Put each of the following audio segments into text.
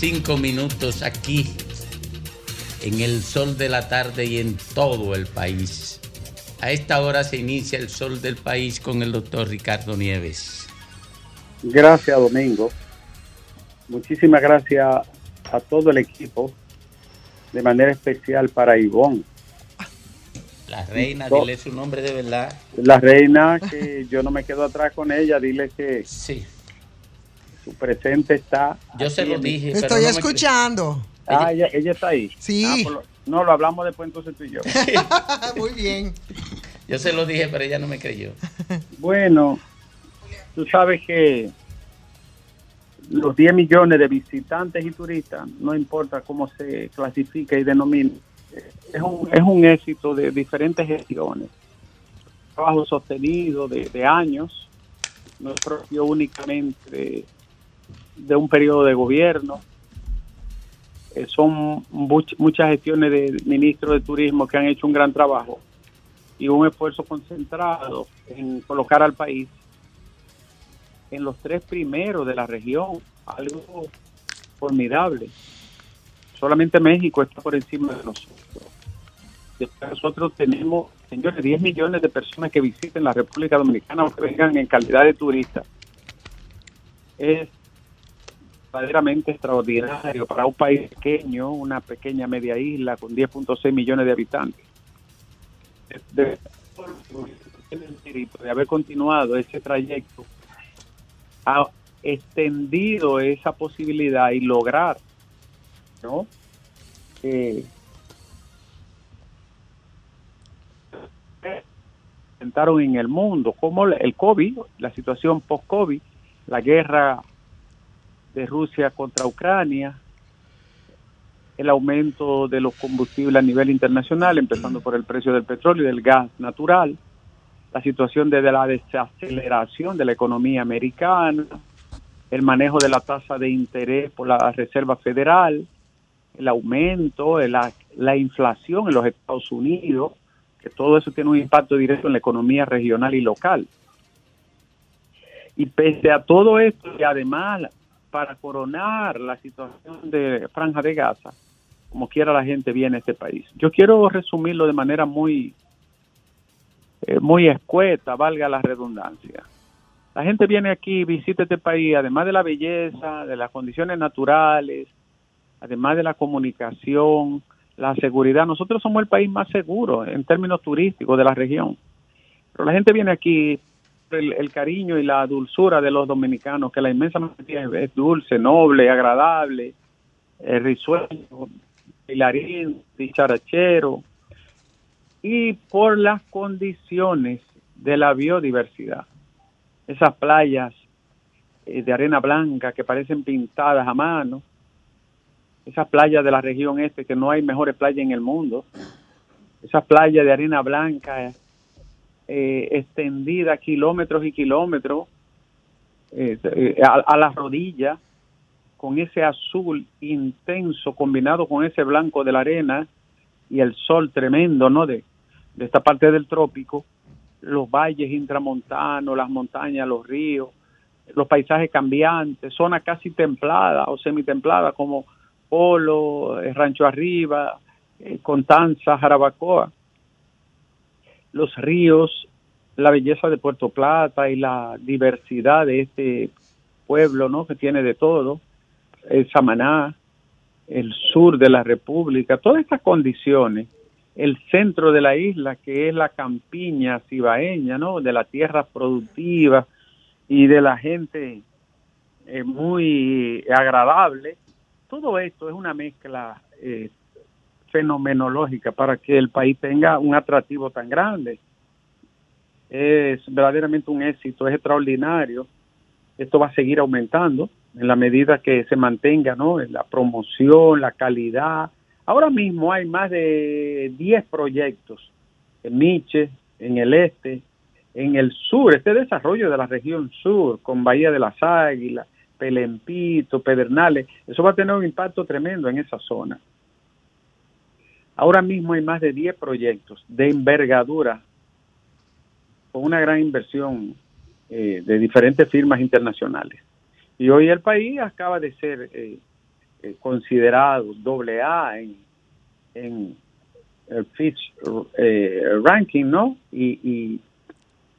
2.35 minutos aquí en el sol de la tarde y en todo el país. A esta hora se inicia el sol del país con el doctor Ricardo Nieves. Gracias, Domingo. Muchísimas gracias a todo el equipo, de manera especial para Ivonne. La reina, dile su nombre de verdad. La reina, que yo no me quedo atrás con ella, dile que sí. Su presente está. Yo se lo dije. Estoy escuchando. Ah, ella, está ahí. Sí. Ah, pues no, lo hablamos después entonces tú y yo. Muy bien. Yo se lo dije, pero ella no me creyó. Bueno, tú sabes que los 10 millones de visitantes y turistas, no importa cómo se clasifica y denomina, es un, es un éxito de diferentes gestiones. Trabajo sostenido de, años, no es propio únicamente de un periodo de gobierno, eh, son muchas gestiones de ministros de turismo que han hecho un gran trabajo y un esfuerzo concentrado en colocar al país en los tres primeros de la región, algo formidable. Solamente México está por encima de nosotros. Después nosotros tenemos, señores, 10 millones de personas que visiten la República Dominicana o que vengan en calidad de turistas. Es verdaderamente extraordinario para un país pequeño, una pequeña media isla con 10.6 millones de habitantes. De, haber continuado ese trayecto, ha extendido esa posibilidad y lograr, ¿no? Eh, en el mundo, como el COVID, la situación post-COVID, la guerra de Rusia contra Ucrania, el aumento de los combustibles a nivel internacional, empezando por el precio del petróleo y del gas natural, la situación de la desaceleración de la economía americana, el manejo de la tasa de interés por la Reserva Federal, el aumento, de la, la inflación en los Estados Unidos, que todo eso tiene un impacto directo en la economía regional y local. Y pese a todo esto, y además para coronar la situación de Franja de Gaza, como quiera la gente viene a este país. Yo quiero resumirlo de manera muy, eh, muy escueta, valga la redundancia. La gente viene aquí, visita este país, además de la belleza, de las condiciones naturales, además de la comunicación, la seguridad. Nosotros somos el país más seguro en términos turísticos de la región. Pero la gente viene aquí el, cariño y la dulzura de los dominicanos, que la inmensa mayoría es dulce, noble, agradable, eh, risueño, bailarín, dicharachero, y por las condiciones de la biodiversidad. Esas playas eh, de arena blanca que parecen pintadas a mano, esas playas de la región este que no hay mejores playas en el mundo, esas playas de arena blanca eh, extendida kilómetros y kilómetros eh, eh, a, la rodilla, con ese azul intenso combinado con ese blanco de la arena y el sol tremendo, ¿no? De, de esta parte del trópico, los valles intramontanos, las montañas, los ríos, los paisajes cambiantes, zonas casi templadas o semitempladas como Polo, Rancho Arriba, Contanza, Jarabacoa los ríos, la belleza de Puerto Plata y la diversidad de este pueblo, ¿no? Que tiene de todo, el Samaná, el sur de la República, todas estas condiciones, el centro de la isla, que es la campiña cibaeña, ¿no? De la tierra productiva y de la gente eh, muy agradable. Todo esto es una mezcla eh, fenomenológica para que el país tenga un atractivo tan grande. Es verdaderamente un éxito, es extraordinario. Esto va a seguir aumentando en la medida que se mantenga ¿no? la promoción, la calidad. Ahora mismo hay más de 10 proyectos en Miche, en el este, en el sur, este desarrollo de la región sur, con Bahía de las Águilas, Pelempito, Pedernales, eso va a tener un impacto tremendo en esa zona. Ahora mismo hay más de 10 proyectos de envergadura con una gran inversión eh, de diferentes firmas internacionales. Y hoy el país acaba de ser eh, eh, considerado doble A en, en el Fitch Ranking, ¿no? Y, y,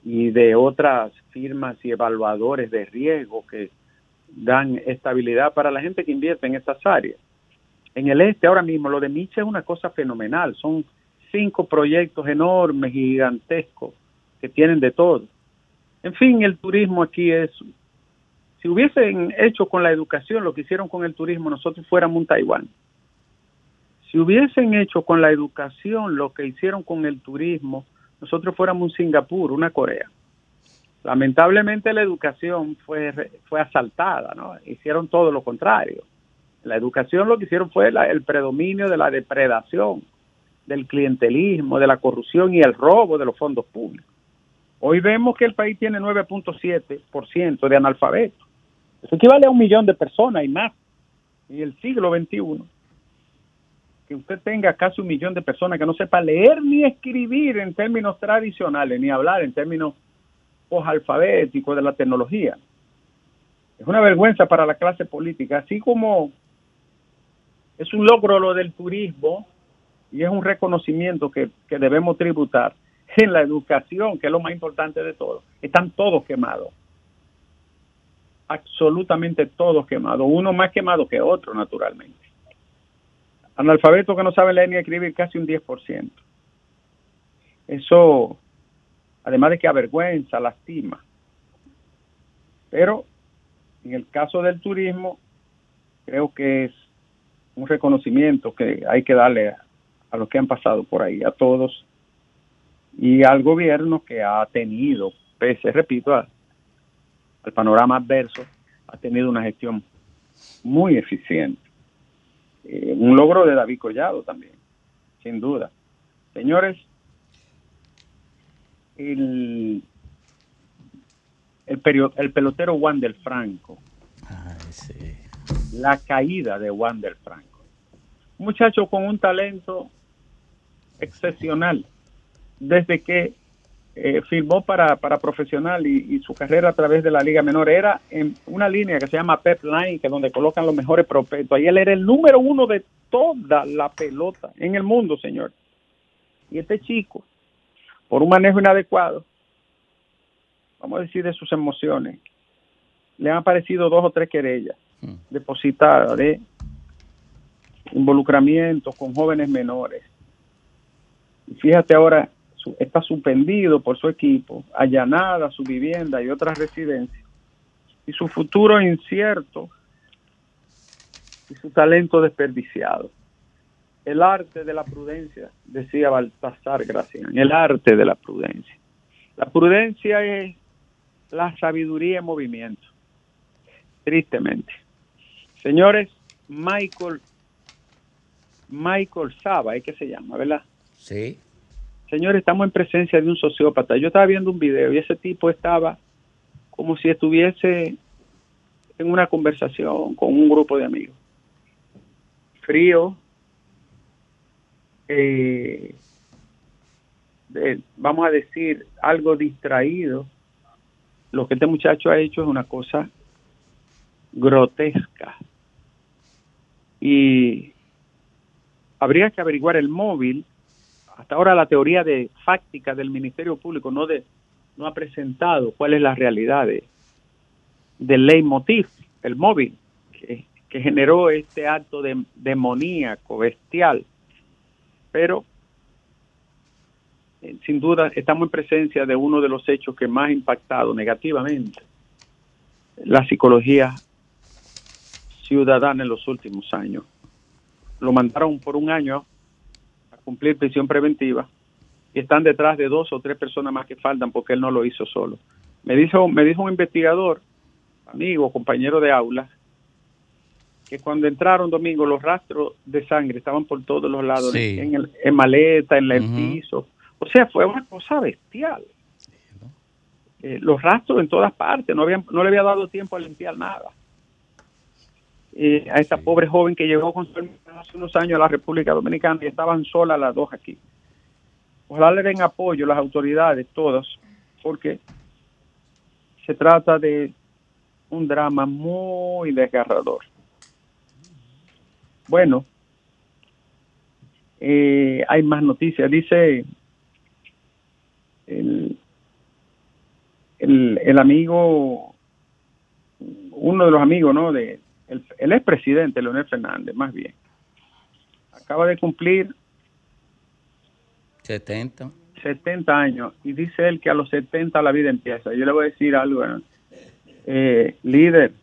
y de otras firmas y evaluadores de riesgo que dan estabilidad para la gente que invierte en estas áreas. En el este ahora mismo lo de Miche es una cosa fenomenal, son cinco proyectos enormes, gigantescos, que tienen de todo. En fin, el turismo aquí es, si hubiesen hecho con la educación lo que hicieron con el turismo, nosotros fuéramos un Taiwán. Si hubiesen hecho con la educación lo que hicieron con el turismo, nosotros fuéramos un Singapur, una Corea. Lamentablemente la educación fue, fue asaltada, ¿no? Hicieron todo lo contrario. La educación lo que hicieron fue el predominio de la depredación, del clientelismo, de la corrupción y el robo de los fondos públicos. Hoy vemos que el país tiene 9.7% de analfabetos. Eso equivale a un millón de personas y más en el siglo XXI. Que usted tenga casi un millón de personas que no sepa leer ni escribir en términos tradicionales, ni hablar en términos posalfabéticos de la tecnología. Es una vergüenza para la clase política, así como es un logro lo del turismo y es un reconocimiento que, que debemos tributar en la educación, que es lo más importante de todo, están todos quemados. Absolutamente todos quemados. Uno más quemado que otro, naturalmente. Analfabetos que no saben leer ni escribir, casi un 10%. Eso, además de que avergüenza, lastima. Pero en el caso del turismo, creo que es un reconocimiento que hay que darle a, a los que han pasado por ahí, a todos y al gobierno que ha tenido, pese, repito, al panorama adverso, ha tenido una gestión muy eficiente. Eh, un logro de David Collado también, sin duda. Señores, el, el, el pelotero Wander Franco, la caída de Wander Franco, un muchacho con un talento excepcional, desde que eh, firmó para, para profesional y, su carrera a través de la Liga Menor era en una línea que se llama Pep Line, que es donde colocan los mejores prospectos. Ahí él era el número uno de toda la pelota en el mundo, señor. Y este chico, por un manejo inadecuado, vamos a decir de sus emociones, le han aparecido dos o tres querellas hmm. depositadas de involucramiento con jóvenes menores. Fíjate ahora está suspendido por su equipo, allanada su vivienda y otras residencias, y su futuro incierto y su talento desperdiciado. El arte de la prudencia, decía Baltasar Gracián, el arte de la prudencia. La prudencia es la sabiduría en movimiento, tristemente. Señores, Michael, Michael Saba, es que se llama, ¿verdad? Sí. Señores, estamos en presencia de un sociópata. Yo estaba viendo un video y ese tipo estaba como si estuviese en una conversación con un grupo de amigos. Frío, eh, vamos a decir, algo distraído. Lo que este muchacho ha hecho es una cosa grotesca. Y habría que averiguar el móvil hasta ahora la teoría de fáctica del Ministerio Público no de no ha presentado cuál es la realidad de, del leitmotiv, el móvil, que, generó este acto de, demoníaco, bestial. Pero, eh, sin duda, estamos en presencia de uno de los hechos que más ha impactado negativamente la psicología ciudadana en los últimos años. Lo mandaron por un año cumplir prisión preventiva y están detrás de dos o tres personas más que faltan porque él no lo hizo solo. Me dijo, me dijo un investigador, amigo, compañero de aula, que cuando entraron domingo los rastros de sangre estaban por todos los lados, en, el, en maleta, en el piso. O sea, fue una cosa bestial. Eh, los rastros en todas partes, no, habían, no le había dado tiempo a limpiar nada. Eh, a esta pobre joven que llegó con su hermana hace unos años a la República Dominicana y estaban solas las dos aquí. Ojalá le den apoyo las autoridades, todas, porque se trata de un drama muy desgarrador. Bueno, eh, hay más noticias. Dice el, el, el amigo, uno de los amigos, ¿no? De, el, el expresidente Leonel Fernández, más bien, acaba de cumplir 70. 70 años y dice él que a los 70 la vida empieza. Yo le voy a decir algo, ¿no? eh, líder,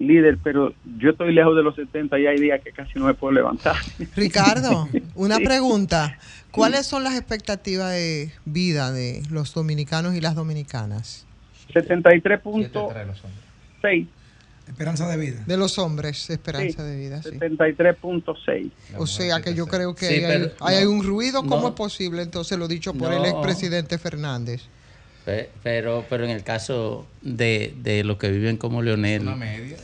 líder, pero yo estoy lejos de los 70 y hay días que casi no me puedo levantar. Ricardo, una Sí. pregunta. ¿Cuáles son las expectativas de vida de los dominicanos y las dominicanas? 73.6. Esperanza de vida. De los hombres, esperanza Sí, de vida, sí. 73.6. O sea que yo creo que Sí, hay, pero ahí hay no, un ruido. ¿Cómo no. es posible entonces lo dicho por el No. expresidente Fernández? Pe- Pero, pero en el caso de, de los que viven como Leonel, Una media.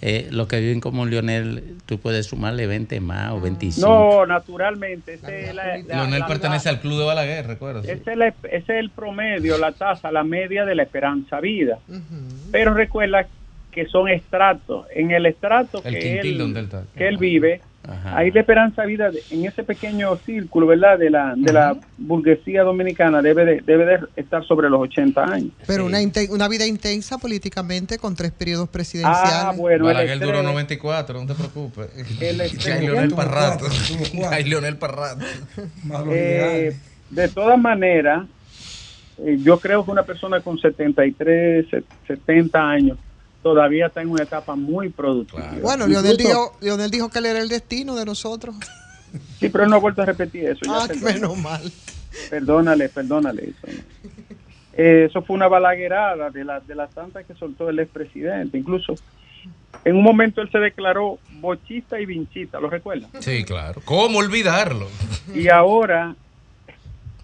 eh, los que viven como Leonel, tú puedes sumarle 20 más o 25. No, naturalmente. Ese es, la- la- Leonel la- pertenece al club de Balaguer, recuerda. ese es la- ese es el promedio, la tasa, la media de la esperanza vida. Pero recuerda que son estratos. En el estrato El que, él, donde él está. que él vive, Ajá. ahí la esperanza vida de- en ese pequeño círculo, ¿verdad? De la, de la burguesía dominicana debe de, debe de estar sobre los 80 años. Pero Sí. una, una vida intensa políticamente con tres periodos presidenciales. Ah, bueno, el duró estrés- 94, no te preocupes. El hay Leonel Parrato. hay Leonel Parrato. Eh, liberales. de todas maneras, eh, yo creo que una persona con 73, se- 70 años todavía está en una etapa muy productiva. Claro. Bueno, Leonel Incluso- dijo, Leonel dijo que él era el destino de nosotros. Sí, pero él no ha vuelto a repetir eso. ya Ah, menos mal. Perdónale, perdónale eso. ¿no? Eh, eso fue una balaguerada de las de las tantas que soltó el expresidente. Incluso en un momento él se declaró bochista y vinchista, ¿lo recuerda? Sí, claro. ¿Cómo olvidarlo? Y ahora,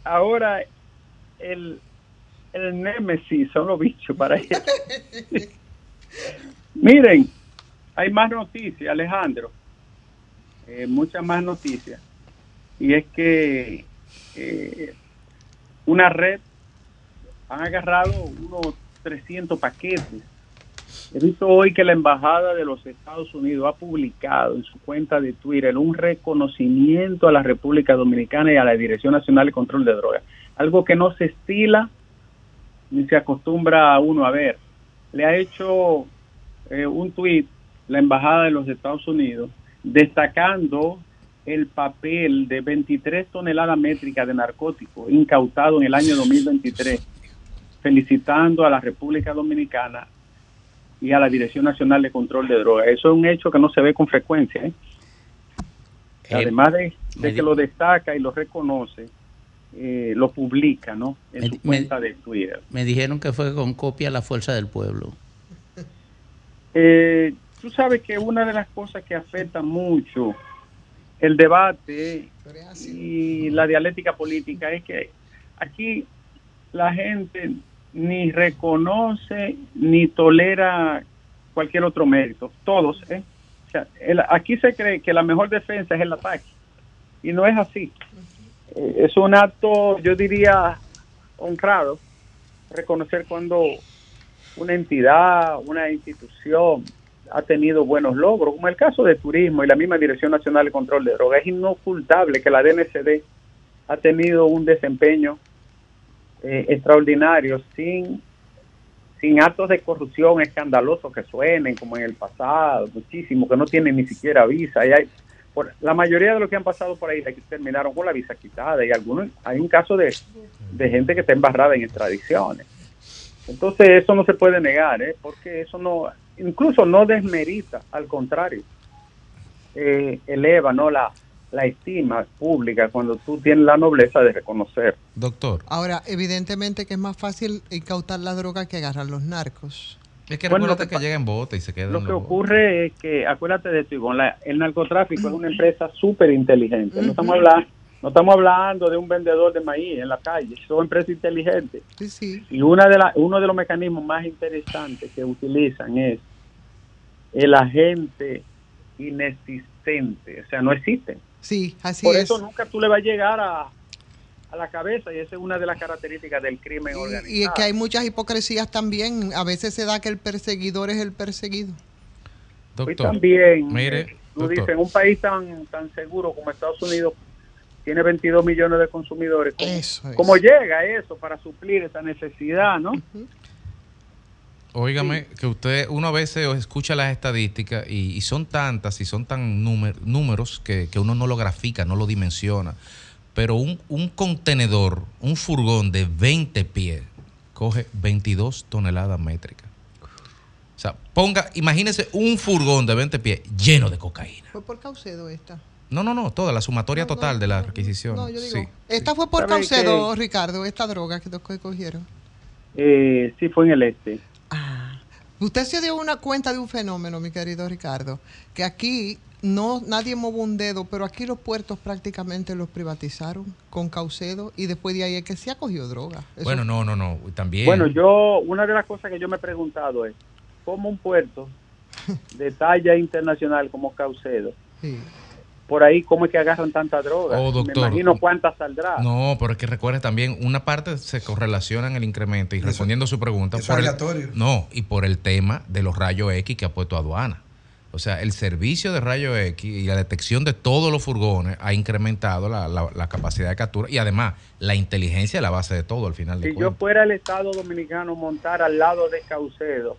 ahora el, el némesis son los bichos para él. Miren, hay más noticias, Alejandro. Eh, muchas más noticias. Y es que eh, una red han agarrado unos 300 paquetes. He visto hoy que la Embajada de los Estados Unidos ha publicado en su cuenta de Twitter un reconocimiento a la República Dominicana y a la Dirección Nacional de Control de Drogas. Algo que no se estila ni se acostumbra a uno a ver. Le ha hecho eh, un tuit la Embajada de los Estados Unidos destacando el papel de 23 toneladas métricas de narcóticos incautados en el año 2023, felicitando a la República Dominicana y a la Dirección Nacional de Control de Drogas. Eso es un hecho que no se ve con frecuencia. ¿eh? Eh, Además de, de que lo destaca y lo reconoce, eh, lo publica ¿no? en Me su cuenta de Twitter. Me dijeron que fue con copia a la fuerza del pueblo. Eh, tú sabes que una de las cosas que afecta mucho el debate y la dialéctica política es que aquí la gente ni reconoce ni tolera cualquier otro mérito, todos. ¿eh? O sea, el- aquí se cree que la mejor defensa es el ataque y no es así. Es un acto, yo diría, honrado, reconocer cuando una entidad, una institución ha tenido buenos logros, como el caso de turismo y la misma Dirección Nacional de Control de Drogas. Es inocultable que la DNCD ha tenido un desempeño eh, extraordinario sin, sin actos de corrupción escandalosos que suenen como en el pasado, muchísimo, que no tienen ni siquiera visa. Y hay, por, la mayoría de los que han pasado por ahí terminaron con la visa quitada y algunos, hay un caso de, de gente que está embarrada en extradiciones. Entonces eso no se puede negar, ¿eh? porque eso no, incluso no desmerita, al contrario, eh, eleva no la, la estima pública cuando tú tienes la nobleza de reconocer. Doctor, Ahora, evidentemente que es más fácil incautar la droga que agarrar los narcos. Es que Bueno, recuérdate lo que que, llega en bote y se queda Lo en que los- ocurre es que, acuérdate de esto, Ivonne, la- el narcotráfico es una empresa súper inteligente. No estamos hablando no estamos hablando de un vendedor de maíz en la calle, son empresas inteligentes. Sí, sí. Y una de la, uno de los mecanismos más interesantes que utilizan es el agente inexistente, o sea, no existen. Sí, así Por es. eso nunca tú le vas a llegar a, a la cabeza y esa es una de las características del crimen Y, organizado. y es que hay muchas hipocresías también. A veces se da que el perseguidor es el perseguido. Y Doctor, también, mire, eh, tú doctor. dices, un país tan, tan seguro como Estados Unidos, tiene 22 millones de consumidores. ¿Cómo, Eso es. cómo llega eso para suplir esa necesidad, no? Óigame, que usted, uno a veces escucha las estadísticas y, y son tantas y son tan númer- números que, que uno no lo grafica, no lo dimensiona. Pero un, un contenedor, un furgón de 20 pies, coge 22 toneladas métricas. O sea, ponga, imagínese un furgón de 20 pies lleno de cocaína. Fue por Caucedo esta. No, no, no, toda la sumatoria No, no, total de la no, requisición. No, yo digo, sí. esta fue por ¿Sabe Caucedo, Ricardo, esta droga que, que cogieron. Eh, sí, fue en el este. Ah, usted se dio una cuenta de un fenómeno, mi querido Ricardo, que aquí no nadie movió un dedo, pero aquí los puertos prácticamente los privatizaron con Caucedo y después de ahí es que se ha cogido droga. Eso- Bueno, no, no, no. También. Bueno, yo, una de las cosas que yo me he preguntado es, ¿cómo un puerto de talla internacional como Caucedo, sí. por ahí, cómo es que agarran tanta droga? Oh, Me doctor. imagino cuánta saldrá. No, pero es que recuerde también, una parte se correlaciona en el incremento y respondiendo a su pregunta. eso es el, aleatorio. no, y por el tema de los rayos X que ha puesto aduana. O sea, el servicio de rayos X y la detección de todos los furgones ha incrementado la, la- la capacidad de captura y además la inteligencia es la base de todo al final de Si yo fuera el Estado Dominicano montar al lado de Caucedo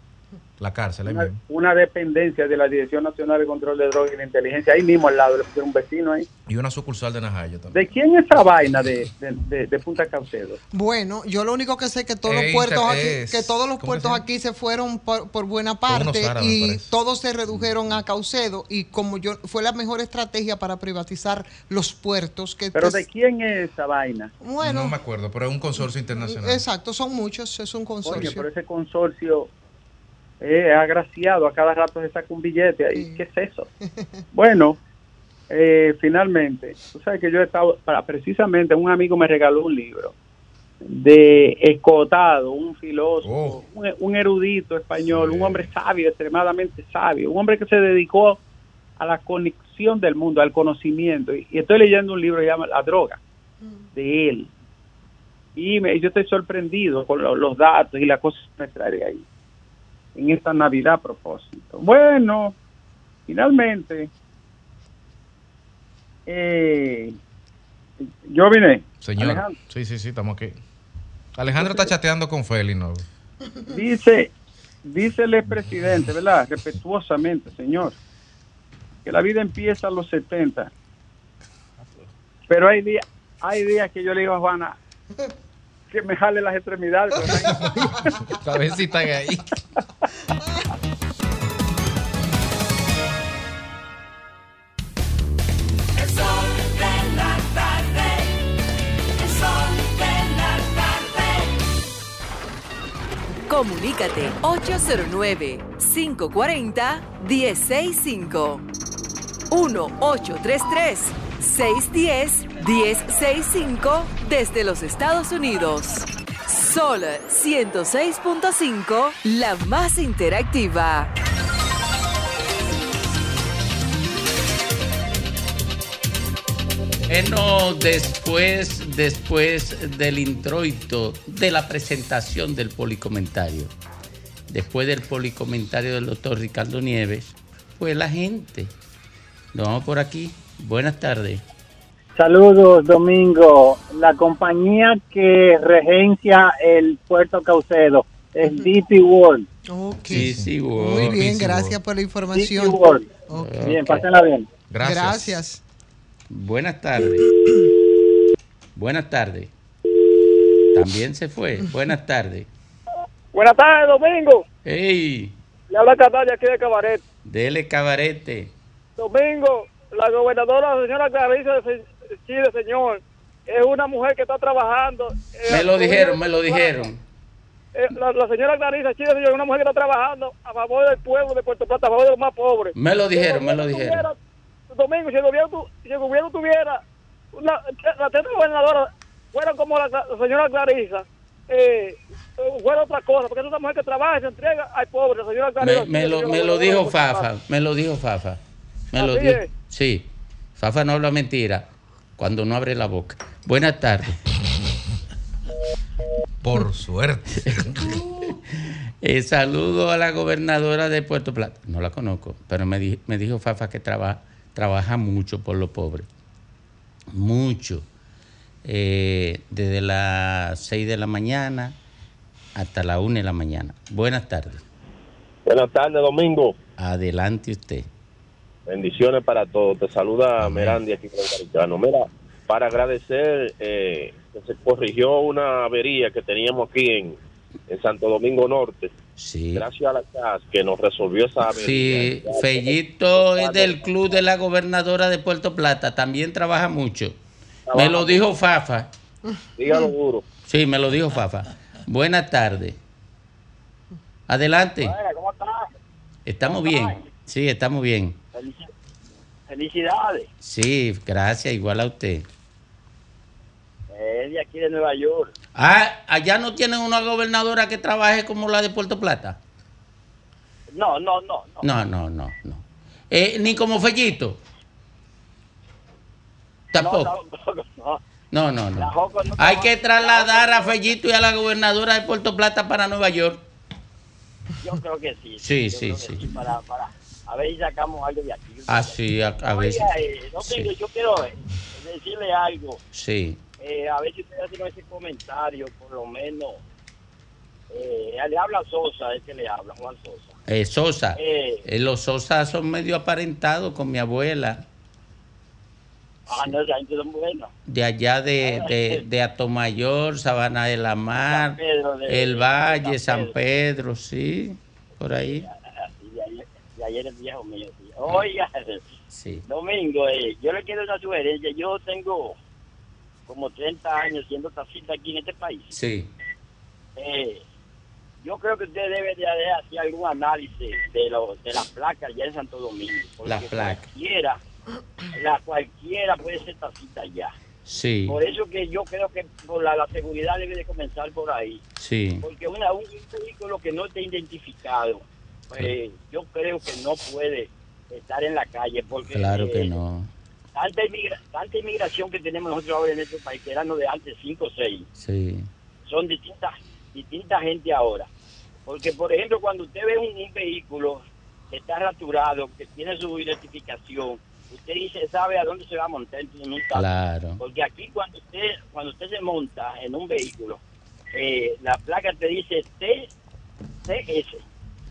La cárcel ahí una, mismo. una dependencia de la Dirección Nacional de Control de Drogas y de Inteligencia, ahí mismo al lado, pusieron un vecino ahí. Y una sucursal de Najayo también. ¿De quién es esa vaina de, de, de- de Punta Caucedo? Bueno, yo lo único que sé es que todos los puertos aquí, que todos los ¿cómo puertos se aquí se fueron por, por buena parte árabes, y parece. todos se redujeron a Caucedo y como yo fue la mejor estrategia para privatizar los puertos que ¿Pero pues, de quién es esa vaina? bueno, no me acuerdo, pero es un consorcio internacional. exacto, son muchos, es un Oye, consorcio. pero ese consorcio es agraciado, a cada rato se saca un billete ahí. ¿Qué es eso? bueno, eh, finalmente, tú sabes que yo he estado, para, precisamente un amigo me regaló un libro de Escotado, un filósofo, Oh. un, un erudito español, Sí. un hombre sabio, extremadamente sabio, un hombre que se dedicó a la conexión del mundo, al conocimiento. Y, y estoy leyendo un libro que se llama La droga, de él. Y me- yo estoy sorprendido con lo- los datos y las cosas que me trae ahí. En esta Navidad a propósito. Bueno, finalmente, eh, yo vine. Señor. Alejandro. Sí, sí, sí, estamos aquí. Alejandro está chateando con Feli, ¿no? Dice, dice el presidente, ¿verdad? Respetuosamente, señor, que la vida empieza a los 70. Pero hay días, hay días que yo le digo a Juana que me jale las extremidades. pero A ver si están ahí. El sol de la tarde. El sol de la tarde. Comunícate 809-540-1065. 1-833-610-1065 desde los Estados Unidos. Sol 106.5, la más interactiva. Bueno, después, después del introito, de la presentación del policomentario, después del policomentario del doctor Ricardo Nieves, fue la gente. Nos vamos por aquí. Buenas tardes. Saludos, Domingo. La compañía que regencia el puerto Caucedo es DP World. Ok. Sí, sí, Muy bien, gracias por la DP información. World. Ok. Bien, pásenla bien. Gracias. Gracias. Buenas tardes. Buenas tardes. También se fue. Buenas tardes. Buenas tardes, Domingo. ¡Ey! Le habla Catalla aquí de Cabaret. Dele cabarete. Domingo, la gobernadora, la señora Clarisa Chile, señor, es una mujer que está trabajando. eh, Me lo al dijeron, me lo dijeron. Eh, la, la señora Clarisa Chile, señor, es una mujer que está trabajando a favor del pueblo de Puerto Plata, a favor de los más pobres. Me lo dijeron, Si me lo dijeron. tuviera- Domingo, si el gobierno, si el gobierno tuviera una, la teta gobernadora fuera como la, la señora Clarisa, eh, eh, fuera otra cosa, porque esa mujer que trabaja y se entrega, ay, pobre, señora Me, Carrera, me lo, me lo dijo Fafa, me lo dijo Fafa. Me lo dijo. es. Sí, Fafa no habla mentira cuando no abre la boca. Buenas tardes. Por suerte. Eh, saludo a la gobernadora de Puerto Plata. No la conozco, pero me, di- me dijo Fafa que trabaja, trabaja mucho por los pobres. Mucho. Eh, desde las 6 de la mañana hasta la 1 de la mañana. Buenas tardes. Buenas tardes, Domingo. Adelante usted. Bendiciones para todos. Te saluda Merandi aquí con. Mira, para agradecer eh, que se corrigió una avería que teníamos aquí en, en Santo Domingo Norte. Sí. Gracias a la CAS que nos resolvió esa avería. Sí, Fellito es del club de la gobernadora de Puerto Plata, también trabaja mucho. Me lo dijo Fafa. Dígalo duro. Sí, me lo dijo Fafa. Buenas tardes. Adelante. ¿Cómo estás? Estamos bien. Sí, estamos bien. Felici- Felicidades. Sí, gracias, igual a usted. Es de aquí de Nueva York. Ah, allá no tienen una gobernadora que trabaje como la de Puerto Plata. No, no, no. No, no, no, no. Eh, ni como Fellito. Tampoco. No, No, no, no. no, no. No Hay que trasladar a Fellito y a la gobernadora de Puerto Plata para Nueva York. Yo creo que sí. Sí, sí, sí. Para, para, a ver si sacamos algo de aquí. Así, a, a veces. Oiga, eh, no tengo- Sí. yo quiero eh, decirle algo. Sí. Eh, a ver si ustedes hacen ese comentario, por lo menos. Eh, le habla Sosa, es que le habla, Juan Sosa. Eh, Sosa. Los Sosa son medio aparentados con mi abuela. Ah, no, esa gente son. De allá de, de, de Atomayor, Sabana de la Mar, San Pedro de- El Valle, San Pedro, sí. Por ahí. Ayer, el viejo mío. Oiga, Sí. Domingo, eh, yo le quiero una sugerencia. Yo tengo como 30 años siendo taxista aquí en este país. Sí. Eh, yo creo que usted debe de hacer algún análisis de, lo, de las placas allá en Santo Domingo. porque Las placas. Cualquiera, la cualquiera puede ser taxista allá. Sí. Por eso que yo creo que por la, la seguridad debe de comenzar por ahí. Sí. Porque una, un vehículo que no esté identificado, pues, yo creo que no puede estar en la calle. Porque Claro que eh, no. Tanta, inmigra- tanta inmigración que tenemos nosotros ahora en este país, que eran de antes 5 o 6 Sí. son distintas distinta gente ahora. Porque, por ejemplo, cuando usted ve un, un vehículo que está raturado, que tiene su identificación, usted dice, sabe a dónde se va a montar en un taxi. Claro. Porque aquí cuando usted cuando usted se monta en un vehículo, eh, la placa te dice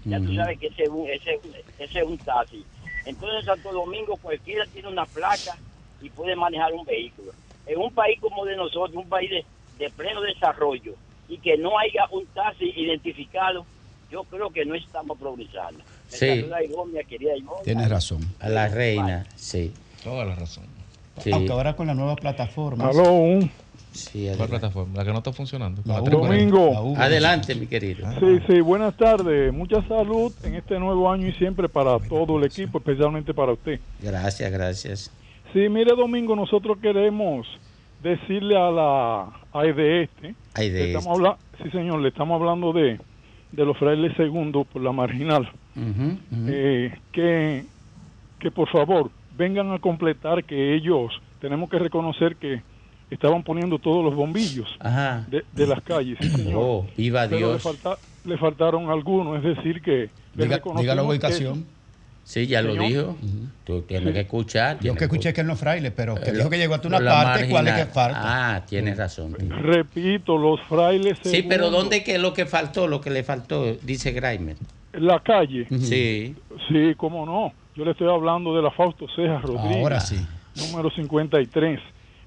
Ya tú Ujú. sabes que ese es un, ese, es un- ese es un taxi. Entonces en Santo Domingo cualquiera tiene una placa y puede manejar un vehículo. En un país como de nosotros, un país de, de pleno desarrollo, y que no haya un taxi identificado, yo creo que no estamos progresando. Me Sí. mi querida Ivonne. Tienes razón. A la reina, sí. Toda la razón. Sí. Aunque ahora con la nueva plataforma. Aló, Sí, ¿Cuál plataforma? La que no está funcionando. La La U. 340. Domingo. Adelante, mi querido. Sí, sí, buenas tardes. Mucha salud en este nuevo año y siempre para todo el equipo, especialmente para usted. Gracias, gracias. Sí, mire, Domingo, nosotros queremos decirle a la a este, Ay, le de estamos esto. habla- sí señor, le estamos hablando de, de los frailes segundos por la marginal, eh, que, que por favor vengan a completar que ellos, tenemos que reconocer que estaban poniendo todos los bombillos Ajá. de, de las calles, sí señor. Oh, Pero le, Dios. falta- le faltaron algunos, es decir, que le Diga, la que- ubicación. Sí, ya lo dijo. Tú tienes que escuchar. Yo tienes que escuché que él no fraile, pero que Eh, dijo que llegó hasta una parte, ¿cuál es que marginal. falta? Ah, tienes razón. Repito, los frailes Sí, pero ¿dónde que lo que faltó, lo que le faltó? Dice Grimer. La calle, Sí. sí, cómo no. Yo le estoy hablando de la Fausto Cejas Rodríguez. Ahora sí. número 53.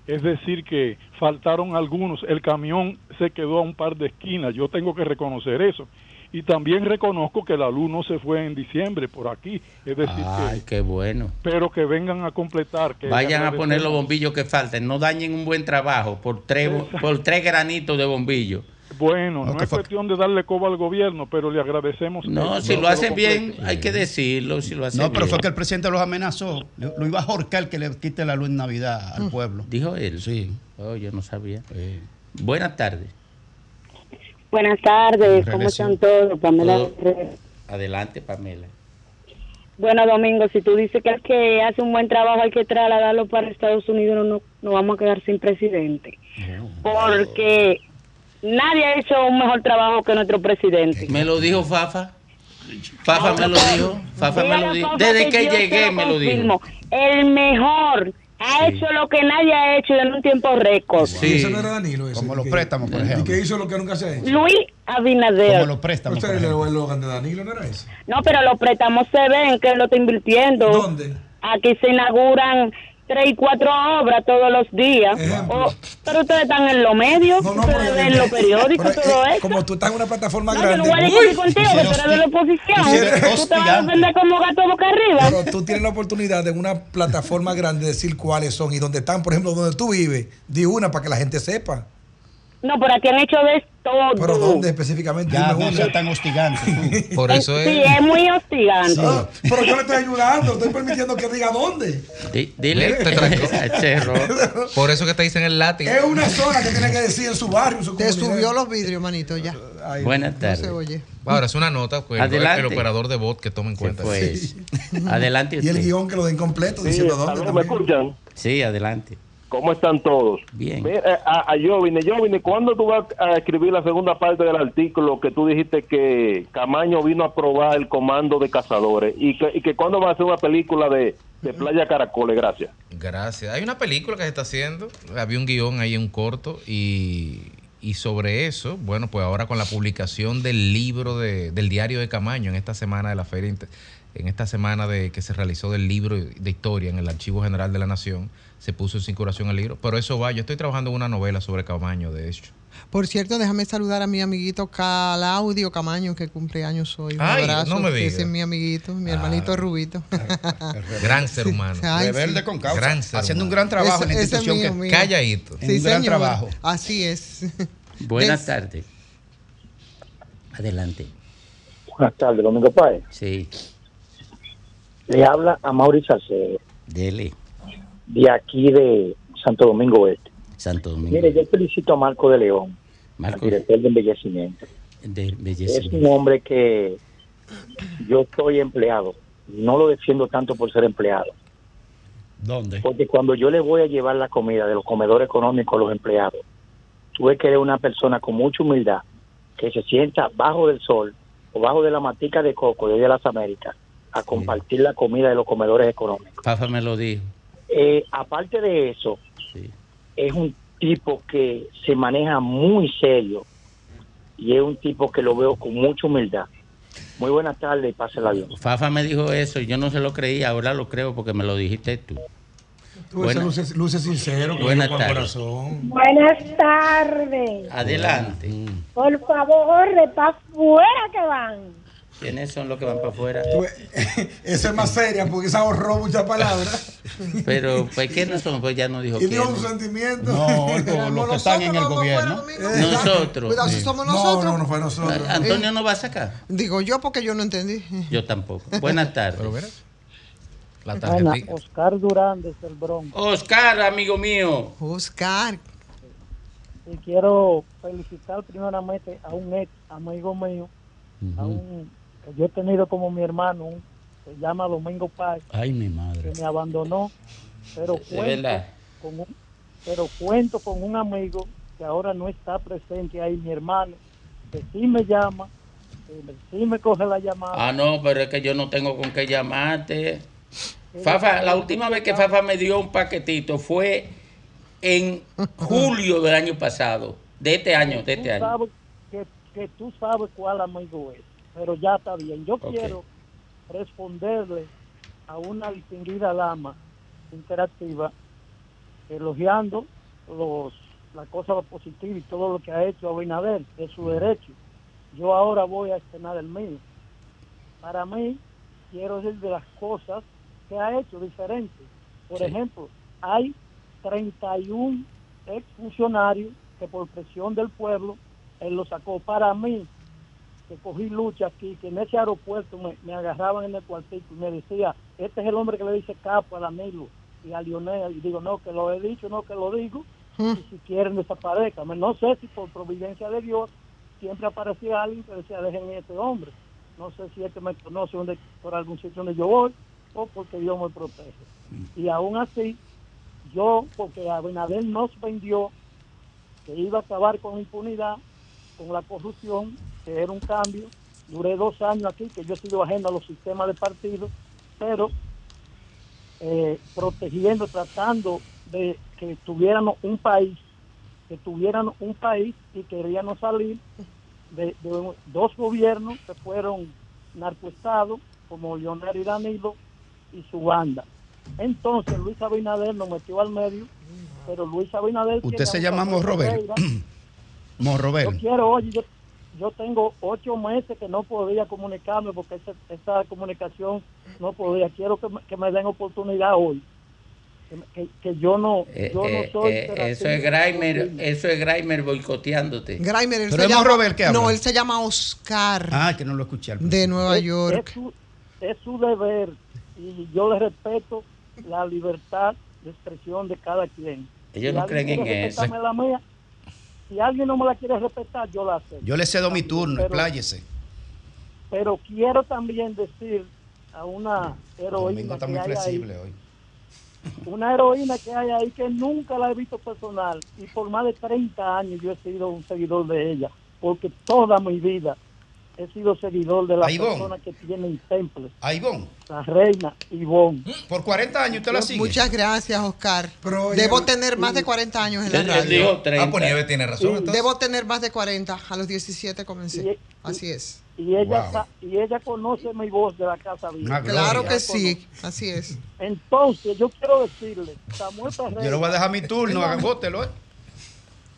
Es decir, que faltaron algunos. El camión se quedó a un par de esquinas. Yo tengo que reconocer eso. Y también reconozco que la luz no se fue en diciembre por aquí. Es decir, Ay, que, qué bueno. pero que vengan a completar. Que Vayan a poner los bombillos que falten. No dañen un buen trabajo por tres, por tres granitos de bombillo. Bueno, No, es cuestión de darle coba al gobierno, pero le agradecemos. No, que- si lo hacen bien, hay que decirlo. Si lo hacen No, pero bien. fue que el presidente los amenazó. Lo lo iba a jorcar que le quite la luz en Navidad al pueblo. Dijo él. Sí. Oh, yo no sabía. Buenas tardes. Buenas tardes, ¿cómo están todos? Pamela. Todo-. Adelante, Pamela. Bueno, Domingo, si tú dices que el que hace un buen trabajo hay que trasladarlo para Estados Unidos, no, no, no vamos a quedar sin presidente. Porque nadie ha hecho un mejor trabajo que nuestro presidente. Me lo dijo Fafa. Fafa me lo dijo. Fafa me lo dijo. Desde que llegué lo me lo dijo. El mejor. Ha hecho lo que nadie ha hecho en un tiempo récord. Y eso no era Danilo. Ese, Como los que- préstamos, por ¿Y ejemplo. qué hizo lo que nunca se ha hecho? Luis Abinader. Como los préstamos. Usted el eslogan de Danilo, ¿no era ese? No, pero los préstamos se ven que él lo está invirtiendo. ¿Dónde? Aquí se inauguran tres y cuatro obras todos los días. O- pero ustedes están en los medios, No, no, ustedes ven los periódicos, pero, todo eh, eso. Como tú estás en una plataforma No, yo grande. no voy a discutir contigo, que tú eres de la oposición. tú te vas a defender como gato boca arriba. Pero tú tienes la oportunidad de una plataforma grande decir cuáles son y dónde están, por ejemplo, donde tú vives. Di una para que la gente sepa. No, pero aquí han hecho de todo. Pero ¿dónde específicamente? Ya, no sea tan hostigante. Por eso Sí, es. es muy hostigante. Ah, Pero yo le estoy ayudando, estoy permitiendo que diga dónde. Di- Dile. Por eso que te dicen el látigo. Es una zona que tiene que decir en su barrio, en su Te comunidad. subió los vidrios, manito, ya. Buenas No tardes. se oye. Ahora es una nota, pues, el- Adelante. el operador de bot que tome en cuenta. fue Sí. eso. Adelante Y el usted. guion que lo den completo Sí, diciendo dónde. Sí, adelante. ¿Cómo están todos? Bien. Mira, eh, a, a Jovine, Jovine, ¿cuándo tú vas a escribir la segunda parte del artículo que tú dijiste que Camaño vino a probar el comando de cazadores? Y que, y que cuándo va a hacer una película de, de Playa Caracoles? Gracias. Gracias. Hay una película que se está haciendo. Había un guion ahí, un corto. Y, y sobre eso, bueno, pues ahora con la publicación del libro de- del diario de Camaño en esta semana de la feria, en esta semana de que se realizó del libro de historia en el Archivo General de la Nación, se puso en circulación el libro. Pero eso va, yo estoy trabajando en una novela sobre Camaño, de hecho. Por cierto, déjame saludar a mi amiguito Calaudio Camaño, que cumple años hoy. Un Ay, abrazo. no me digas. Ese es mi amiguito, mi Ah. hermanito Rubito. Gran ser humano. Ay, Rebelde sí. con causa. Gran ser haciendo un gran trabajo en la institución mío, que mío. Calladito. un gran trabajo. Así es. Buenas Des- tardes. Adelante. Buenas tardes, Domingo Páez. Sí, Le habla a Mauricio Salcedo, dele. De aquí de Santo Domingo Oeste. Santo Domingo. Mire, yo felicito a Marco de León, Marco al director de embellecimiento. de Es belleza. un hombre que yo soy empleado. No lo defiendo tanto por ser empleado. ¿Dónde? Porque cuando yo le voy a llevar la comida de los comedores económicos a los empleados, tuve que eres una persona con mucha humildad que se sienta bajo del sol o bajo de la matica de coco de las Américas a compartir la comida de los comedores económicos. Fafa me lo dijo. Eh, aparte de eso, Sí. es un tipo que se maneja muy serio y es un tipo que lo veo con mucha humildad. Muy buenas tardes y pásela bien. Fafa me dijo eso y yo no se lo creía, ahora lo creo porque me lo dijiste tú. Tú ese Buena- luce, luce sincero, Buenas con tardes. corazón. Buenas tardes. Adelante. Por favor, de para afuera que van. ¿Quiénes son los que van para afuera? Esa es más seria porque se ahorró muchas palabras. Pero, pues, ¿quiénes son? Pues ya no dijo Y dijo quiénes. sus sentimientos. No, lo- los que están en el gobierno. Nosotros. Cuidado si somos No, nosotros. no, no fue nosotros. Antonio no va a sacar. Digo yo porque yo no entendí. Yo tampoco. Buenas tardes. La tarjetita. Oscar Durán desde el Bronx. Oscar, amigo mío. Oscar. Y quiero felicitar primeramente a un ex amigo mío, a un yo he tenido como mi hermano, se llama Domingo Paz, Ay, mi madre. que me abandonó, pero De cuento, con un, pero cuento con un amigo que ahora no está presente ahí, mi hermano, que sí me llama, que me- sí me coge la llamada. Ah, no, pero es que yo no tengo con qué llamarte. Fafa, la última vez que Fafa me dio un paquetito fue en julio del año pasado. De este año, de este año. que, que tú sabes cuál amigo es, pero ya está bien. Yo quiero responderle a una distinguida dama interactiva elogiando los la cosa positiva y todo lo que ha hecho Abinader de su derecho. Yo ahora voy a estrenar el mío. Para mí, quiero decir de las cosas que ha hecho diferentes. Por Sí. ejemplo, hay 31 exfuncionarios que por presión del pueblo él lo sacó. Para mí, que cogí lucha aquí, que en ese aeropuerto me, me agarraban en el cuartito y me decía, este es el hombre que le dice capo a Danilo y a Lionel. Y digo, no, que lo he dicho, no, que lo digo. Y si quieren desaparezcan. No sé si por providencia de Dios siempre aparecía alguien que decía, dejen a este hombre. No sé si es que me conoce donde, por algún sitio donde yo voy o porque Dios me protege. Y aún así, yo, porque Abinader nos vendió que iba a acabar con impunidad, con la corrupción, que era un cambio. Duré dos años aquí, que yo he sido ajeno a los sistemas de partido, pero eh, protegiendo, tratando de que tuviéramos un país, que tuviéramos un país y queríamos salir de, de dos gobiernos que fueron narcoestados, como Leonel y Danilo y su banda. Entonces Luis Abinader nos metió al medio, pero Luis Abinader... Usted se llama. Ferreira. Morrobel. Yo quiero, oye, yo, yo tengo ocho meses que no podía comunicarme porque esa, esa comunicación no podía. Quiero que me, que me den oportunidad hoy. Que, que- que yo no, Eh, yo no eh, soy. eh, eso es Grimer, eso es Grimer boicoteándote. Grimer, él Pero se llama, que habla. No, él se llama Oscar Ah, que no lo escuché al de. Nueva Es- York. Es su, es su deber y yo le respeto la libertad de expresión de cada quien. Ellos no creen en eso. respetarme la mía, si alguien no me la quiere respetar, yo la acepto. Yo le cedo mi turno, Pero- expláyese. Pero quiero también decir a una heroína está que muy hay ahí, flexible hoy. una heroína que hay ahí que nunca la he visto personal y por más de 30 años yo he sido un seguidor de ella, porque toda mi vida he sido seguidor de la persona que tiene el temple, A Ivonne. la reina Ivonne. Por 40 años usted la sigue. Muchas gracias, Oscar. Pero, Debo tener más de 40 años en la radio. dijo 30. Ah, pues Nieves tiene razón. entonces. Debo tener más de 40. A los 17 comencé. Y- Así es. Y ella, Wow. y ella conoce mi voz de la Casa Claro que sí. Así es. Entonces, yo quiero decirle, Samuel Ferreira, Yo le voy a dejar mi turno, agótelo. eh.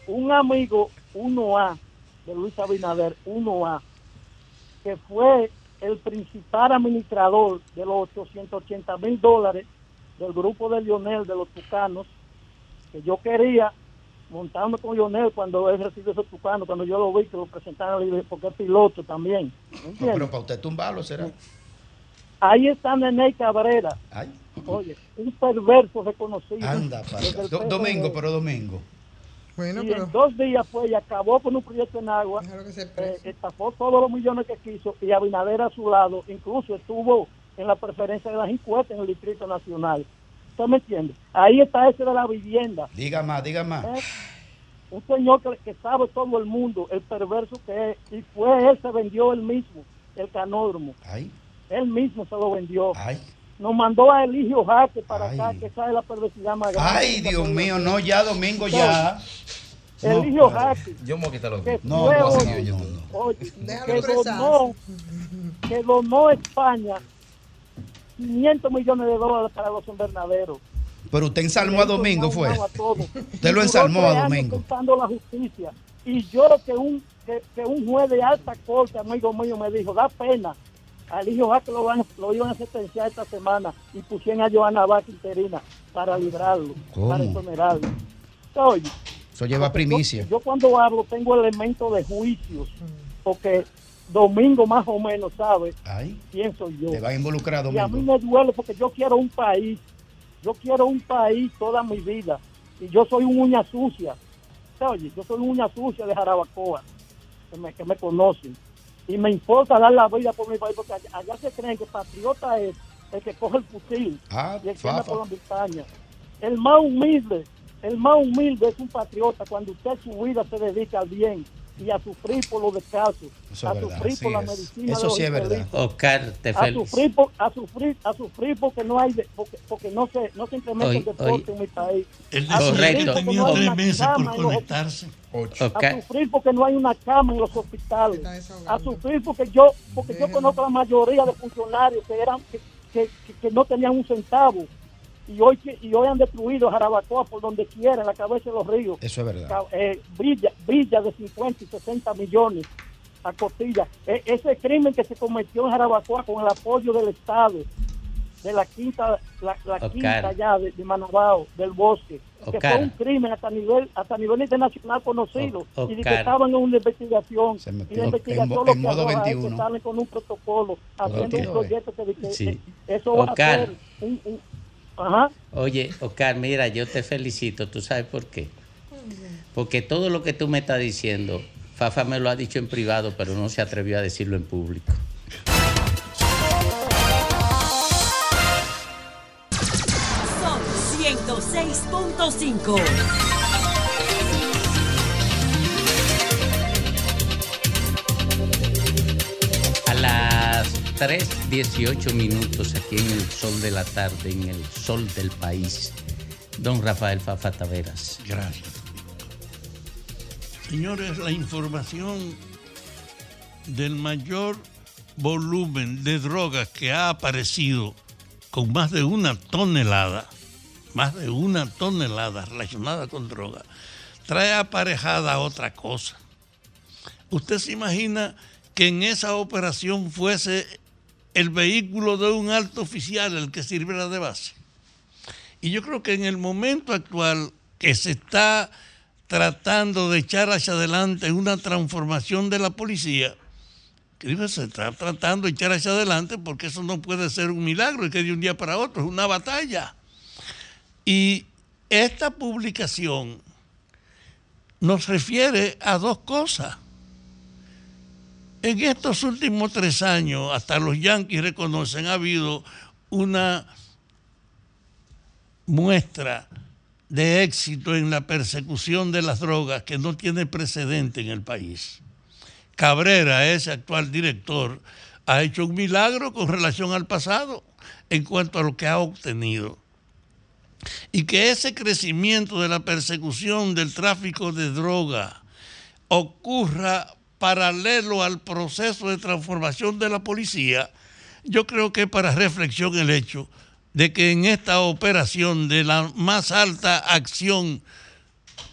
un amigo 1A de Luis Abinader, 1A, que fue el principal administrador de los 880 mil dólares del grupo de Lionel, de los Tucanos, que yo quería montarme con Lionel cuando él recibió esos Tucanos, cuando yo lo vi, que lo presentaron, porque es piloto también. pero para usted tumbarlo será. Ahí está Nene Cabrera, Ay, oye, un perverso reconocido. anda para domingo, pero domingo. Bueno, y pero. en dos días fue y acabó con un proyecto en agua, Déjalo que se eh, estafó todos los millones que quiso y Abinader a su lado, incluso estuvo en la preferencia de las encuestas en el Distrito Nacional. ¿Usted me entiende? Ahí está ese de la vivienda. Diga más, diga más. ¿eh? Un señor que, que sabe todo el mundo, el perverso que es, y fue él, se vendió él mismo, el canódromo. Ay, Él mismo se lo vendió. ay. Nos mandó a Eligio Jaque para Ay. acá, que esa es la perversidad más grande. Ay, Dios mío, no, ya domingo ya. No, Eligio padre. Jaque. Yo me voy a quitar los que No, fue no, oye, no, no, oye, que donó, que donó España 500 millones de dólares para los invernaderos. Pero usted ensalmó a Domingo, fue. Usted Usted lo ensalmó a Domingo. la justicia. Y yo que un, que, que un juez de alta corte, amigo mío, me dijo, da pena. Al hijo Jaque lo, van, lo iban a sentenciar esta semana y pusieron a Joana Vázquez interina para librarlo, ¿Cómo? para exonerarlo. Oye, Eso lleva primicia. Yo, yo cuando hablo tengo elementos de juicios, porque Domingo más o menos sabe Ay, quién soy yo. te va a involucrar Y a mí Domingo. me duele porque yo quiero un país, yo quiero un país toda mi vida. Y yo soy un uña sucia. Oye, yo soy un uña sucia de Jarabacoa, que me, que me conocen. Y me importa dar la vida por mi país, porque allá, allá se creen que patriota es el que coge el fusil Ah, y el que anda por la montaña. El más humilde, el más humilde es un patriota cuando usted su vida se dedica al bien y a sufrir por los descalzos, Eso a verdad, sufrir por la es. medicina. Eso de los sí es verdad. Oscar, te a sufrir por, a sufrir a sufrir porque no hay de- porque, porque no se no se implementa Oye, el deporte oye. en mi país a Correcto. tenía no tres una meses cama por en los conectarse. a sufrir porque no hay una cama en los hospitales a sufrir porque yo porque yo conozco a la mayoría de funcionarios que eran que, que, que- que no tenían un centavo y hoy y hoy han destruido Jarabacoa por donde quiera en la cabeza de los ríos Eso es verdad. Eh, brilla, brilla de 50 y 60 millones a costilla. E- ese crimen que se cometió en Jarabacoa con el apoyo del Estado, de la quinta, la, quinta ya de, de Manabao, del bosque, que fue un crimen hasta nivel, hasta nivel internacional conocido y que estaban en una investigación. Se Y la en investigación lo en que es que 21. salen con un protocolo, haciendo un proyecto que, que- Sí. eso va a ser un, un- ajá, oye, Oscar, mira, yo te felicito. ¿Tú sabes por qué? Porque todo lo que tú me estás diciendo Fafa me lo ha dicho en privado, pero no se atrevió a decirlo en público. Son 106.5. 3.18 minutos aquí en el sol de la tarde, en el sol del país, don Rafael Fafa Taveras. Gracias. Señores, la información del mayor volumen de drogas que ha aparecido con más de una tonelada, más de una tonelada relacionada con droga, trae aparejada otra cosa. ¿Usted se imagina que en esa operación fuese el vehículo de un alto oficial el que sirviera de base? Y yo creo que en el momento actual que se está tratando de echar hacia adelante una transformación de la policía, que se está tratando de echar hacia adelante porque eso no puede ser un milagro, es que de un día para otro, es una batalla. Y esta publicación nos refiere a dos cosas. En estos últimos tres años, hasta los yanquis reconocen, ha habido una muestra de éxito en la persecución de las drogas que no tiene precedente en el país. Cabrera, ese actual director, ha hecho un milagro con relación al pasado en cuanto a lo que ha obtenido. Y que ese crecimiento de la persecución del tráfico de droga ocurra paralelo al proceso de transformación de la policía, yo creo que para reflexión el hecho de que en esta operación de la más alta acción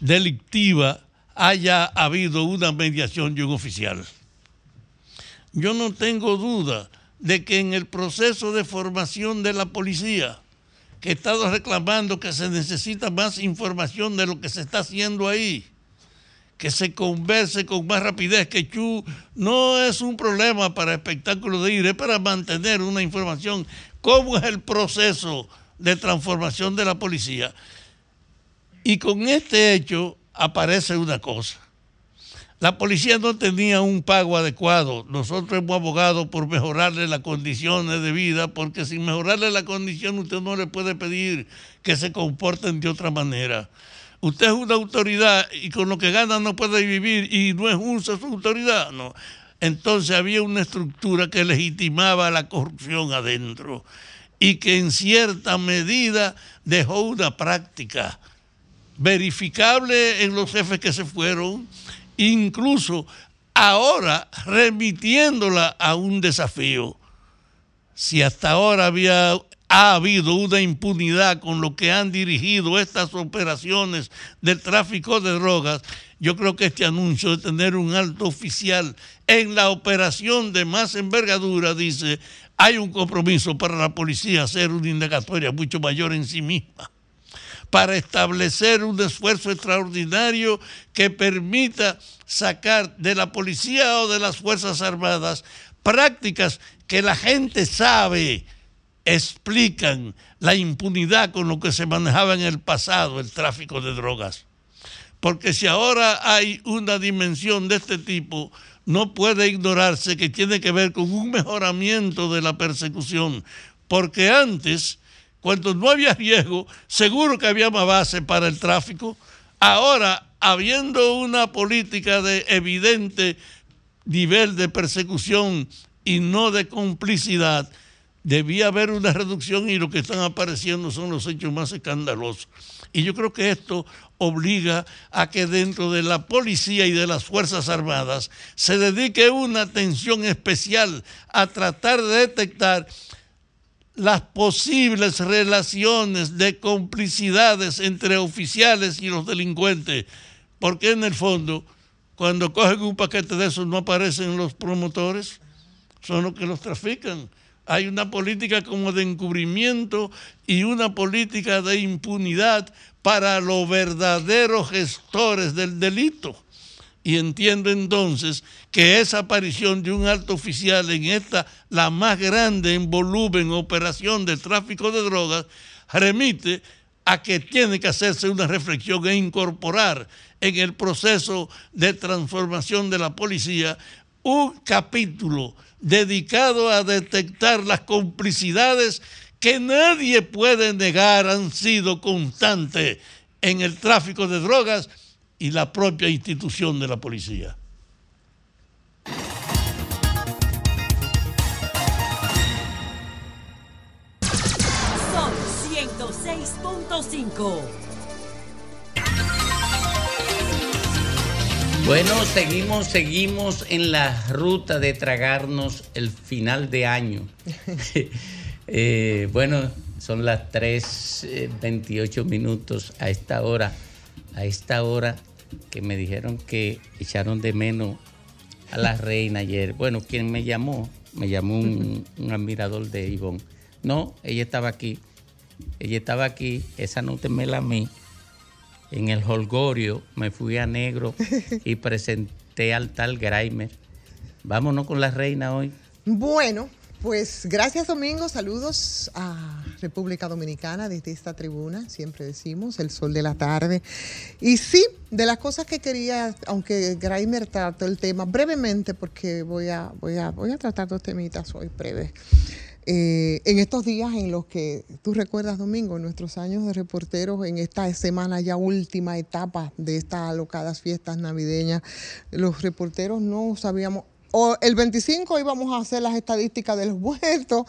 delictiva haya habido una mediación de un oficial. Yo no tengo duda de que en el proceso de formación de la policía, que he estado reclamando que se necesita más información de lo que se está haciendo ahí, que se converse con más rapidez, que Chu no es un problema para espectáculo de ir, es para mantener una información. ¿Cómo es el proceso de transformación de la policía? Y con este hecho aparece una cosa. La policía no tenía un pago adecuado. Nosotros hemos abogado por mejorarle las condiciones de vida, porque sin mejorarle la condición usted no le puede pedir que se comporten de otra manera. Usted es una autoridad y con lo que gana no puede vivir y no es justa su autoridad, no. Entonces había una estructura que legitimaba la corrupción adentro y que en cierta medida dejó una práctica verificable en los jefes que se fueron, incluso ahora remitiéndola a un desafío. Si hasta ahora había ha habido una impunidad con lo que han dirigido estas operaciones del tráfico de drogas, yo creo que este anuncio de tener un alto oficial en la operación de más envergadura dice, hay un compromiso para la policía hacer una indagatoria mucho mayor en sí misma para establecer un esfuerzo extraordinario que permita sacar de la policía o de las Fuerzas Armadas prácticas que la gente sabe, explican la impunidad con lo que se manejaba en el pasado, el tráfico de drogas. Porque si ahora hay una dimensión de este tipo, no puede ignorarse que tiene que ver con un mejoramiento de la persecución. Porque antes cuando no había riesgo, seguro que había más base para el tráfico. Ahora, habiendo una política de evidente nivel de persecución y no de complicidad, debía haber una reducción y lo que están apareciendo son los hechos más escandalosos. Y yo creo que esto obliga a que dentro de la policía y de las Fuerzas Armadas se dedique una atención especial a tratar de detectar las posibles relaciones de complicidades entre oficiales y los delincuentes, porque en el fondo, cuando cogen un paquete de esos no aparecen los promotores, son los que los trafican. Hay una política como de encubrimiento y una política de impunidad para los verdaderos gestores del delito. Y entiendo entonces que esa aparición de un alto oficial en esta, la más grande en volumen operación de tráfico de drogas, remite a que tiene que hacerse una reflexión e incorporar en el proceso de transformación de la policía un capítulo dedicado a detectar las complicidades que nadie puede negar han sido constantes en el tráfico de drogas y la propia institución de la policía. Son 106.5. Bueno, seguimos, seguimos en la ruta de tragarnos el final de año. Eh, bueno, son las 3.28 minutos a esta hora. A esta hora que me dijeron que echaron de menos a la reina ayer. Bueno, quien me llamó, me llamó un, un admirador de Ivonne. No, ella estaba aquí. Ella estaba aquí, esa noche me la mí. En el holgorio me fui a negro y presenté al tal Graimer. Vámonos con la reina hoy. Bueno, pues gracias Domingo, saludos a República Dominicana desde esta tribuna, siempre decimos, el sol de la tarde. Y sí, de las cosas que quería, aunque Graimer trató el tema brevemente, porque voy a, voy a, voy a tratar dos temitas hoy breves. Eh, en estos días en los que tú recuerdas, Domingo, nuestros años de reporteros, en esta semana ya última etapa de estas alocadas fiestas navideñas, los reporteros no sabíamos. O el 25 íbamos a hacer las estadísticas de los muertos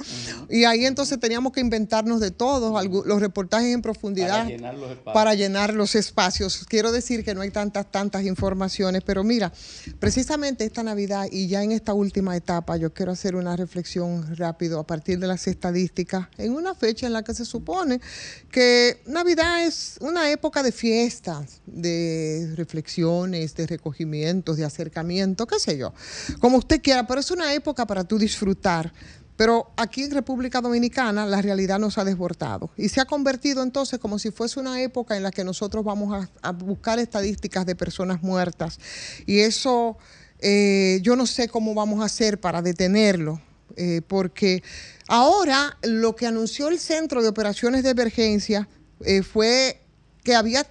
y ahí entonces teníamos que inventarnos de todos, los reportajes en profundidad Para llenar los espacios. para llenar los espacios. Quiero decir que no hay tantas, tantas informaciones, pero mira, precisamente esta Navidad y ya en esta última etapa, yo quiero hacer una reflexión rápido a partir de las estadísticas, en una fecha en la que se supone que Navidad es una época de fiestas, de reflexiones, de recogimientos, de acercamiento, qué sé yo, como usted quiera, pero es una época para tú disfrutar. Pero aquí en República Dominicana la realidad nos ha desbordado y se ha convertido entonces como si fuese una época en la que nosotros vamos a, buscar estadísticas de personas muertas. Y eso eh, yo no sé cómo vamos a hacer para detenerlo, eh, porque ahora lo que anunció el Centro de Operaciones de Emergencia eh, fue que había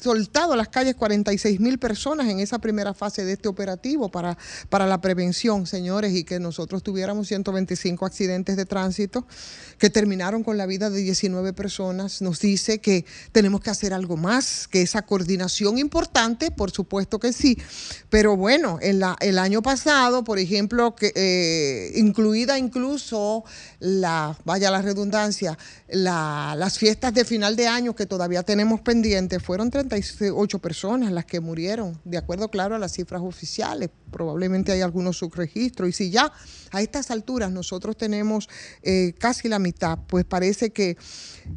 soltado a las calles 46 mil personas en esa primera fase de este operativo para, para la prevención, señores, y que nosotros tuviéramos 125 accidentes de tránsito que terminaron con la vida de 19 personas, nos dice que tenemos que hacer algo más, que esa coordinación importante, por supuesto que sí, pero bueno, en la, el año pasado, por ejemplo, que, eh, incluida incluso la, vaya la redundancia, la- las fiestas de final de año que todavía tenemos pendientes, fueron 38 personas las que murieron, de acuerdo, claro, a las cifras oficiales. Probablemente hay algunos subregistros. Y si ya a estas alturas nosotros tenemos eh, casi la mitad, pues parece que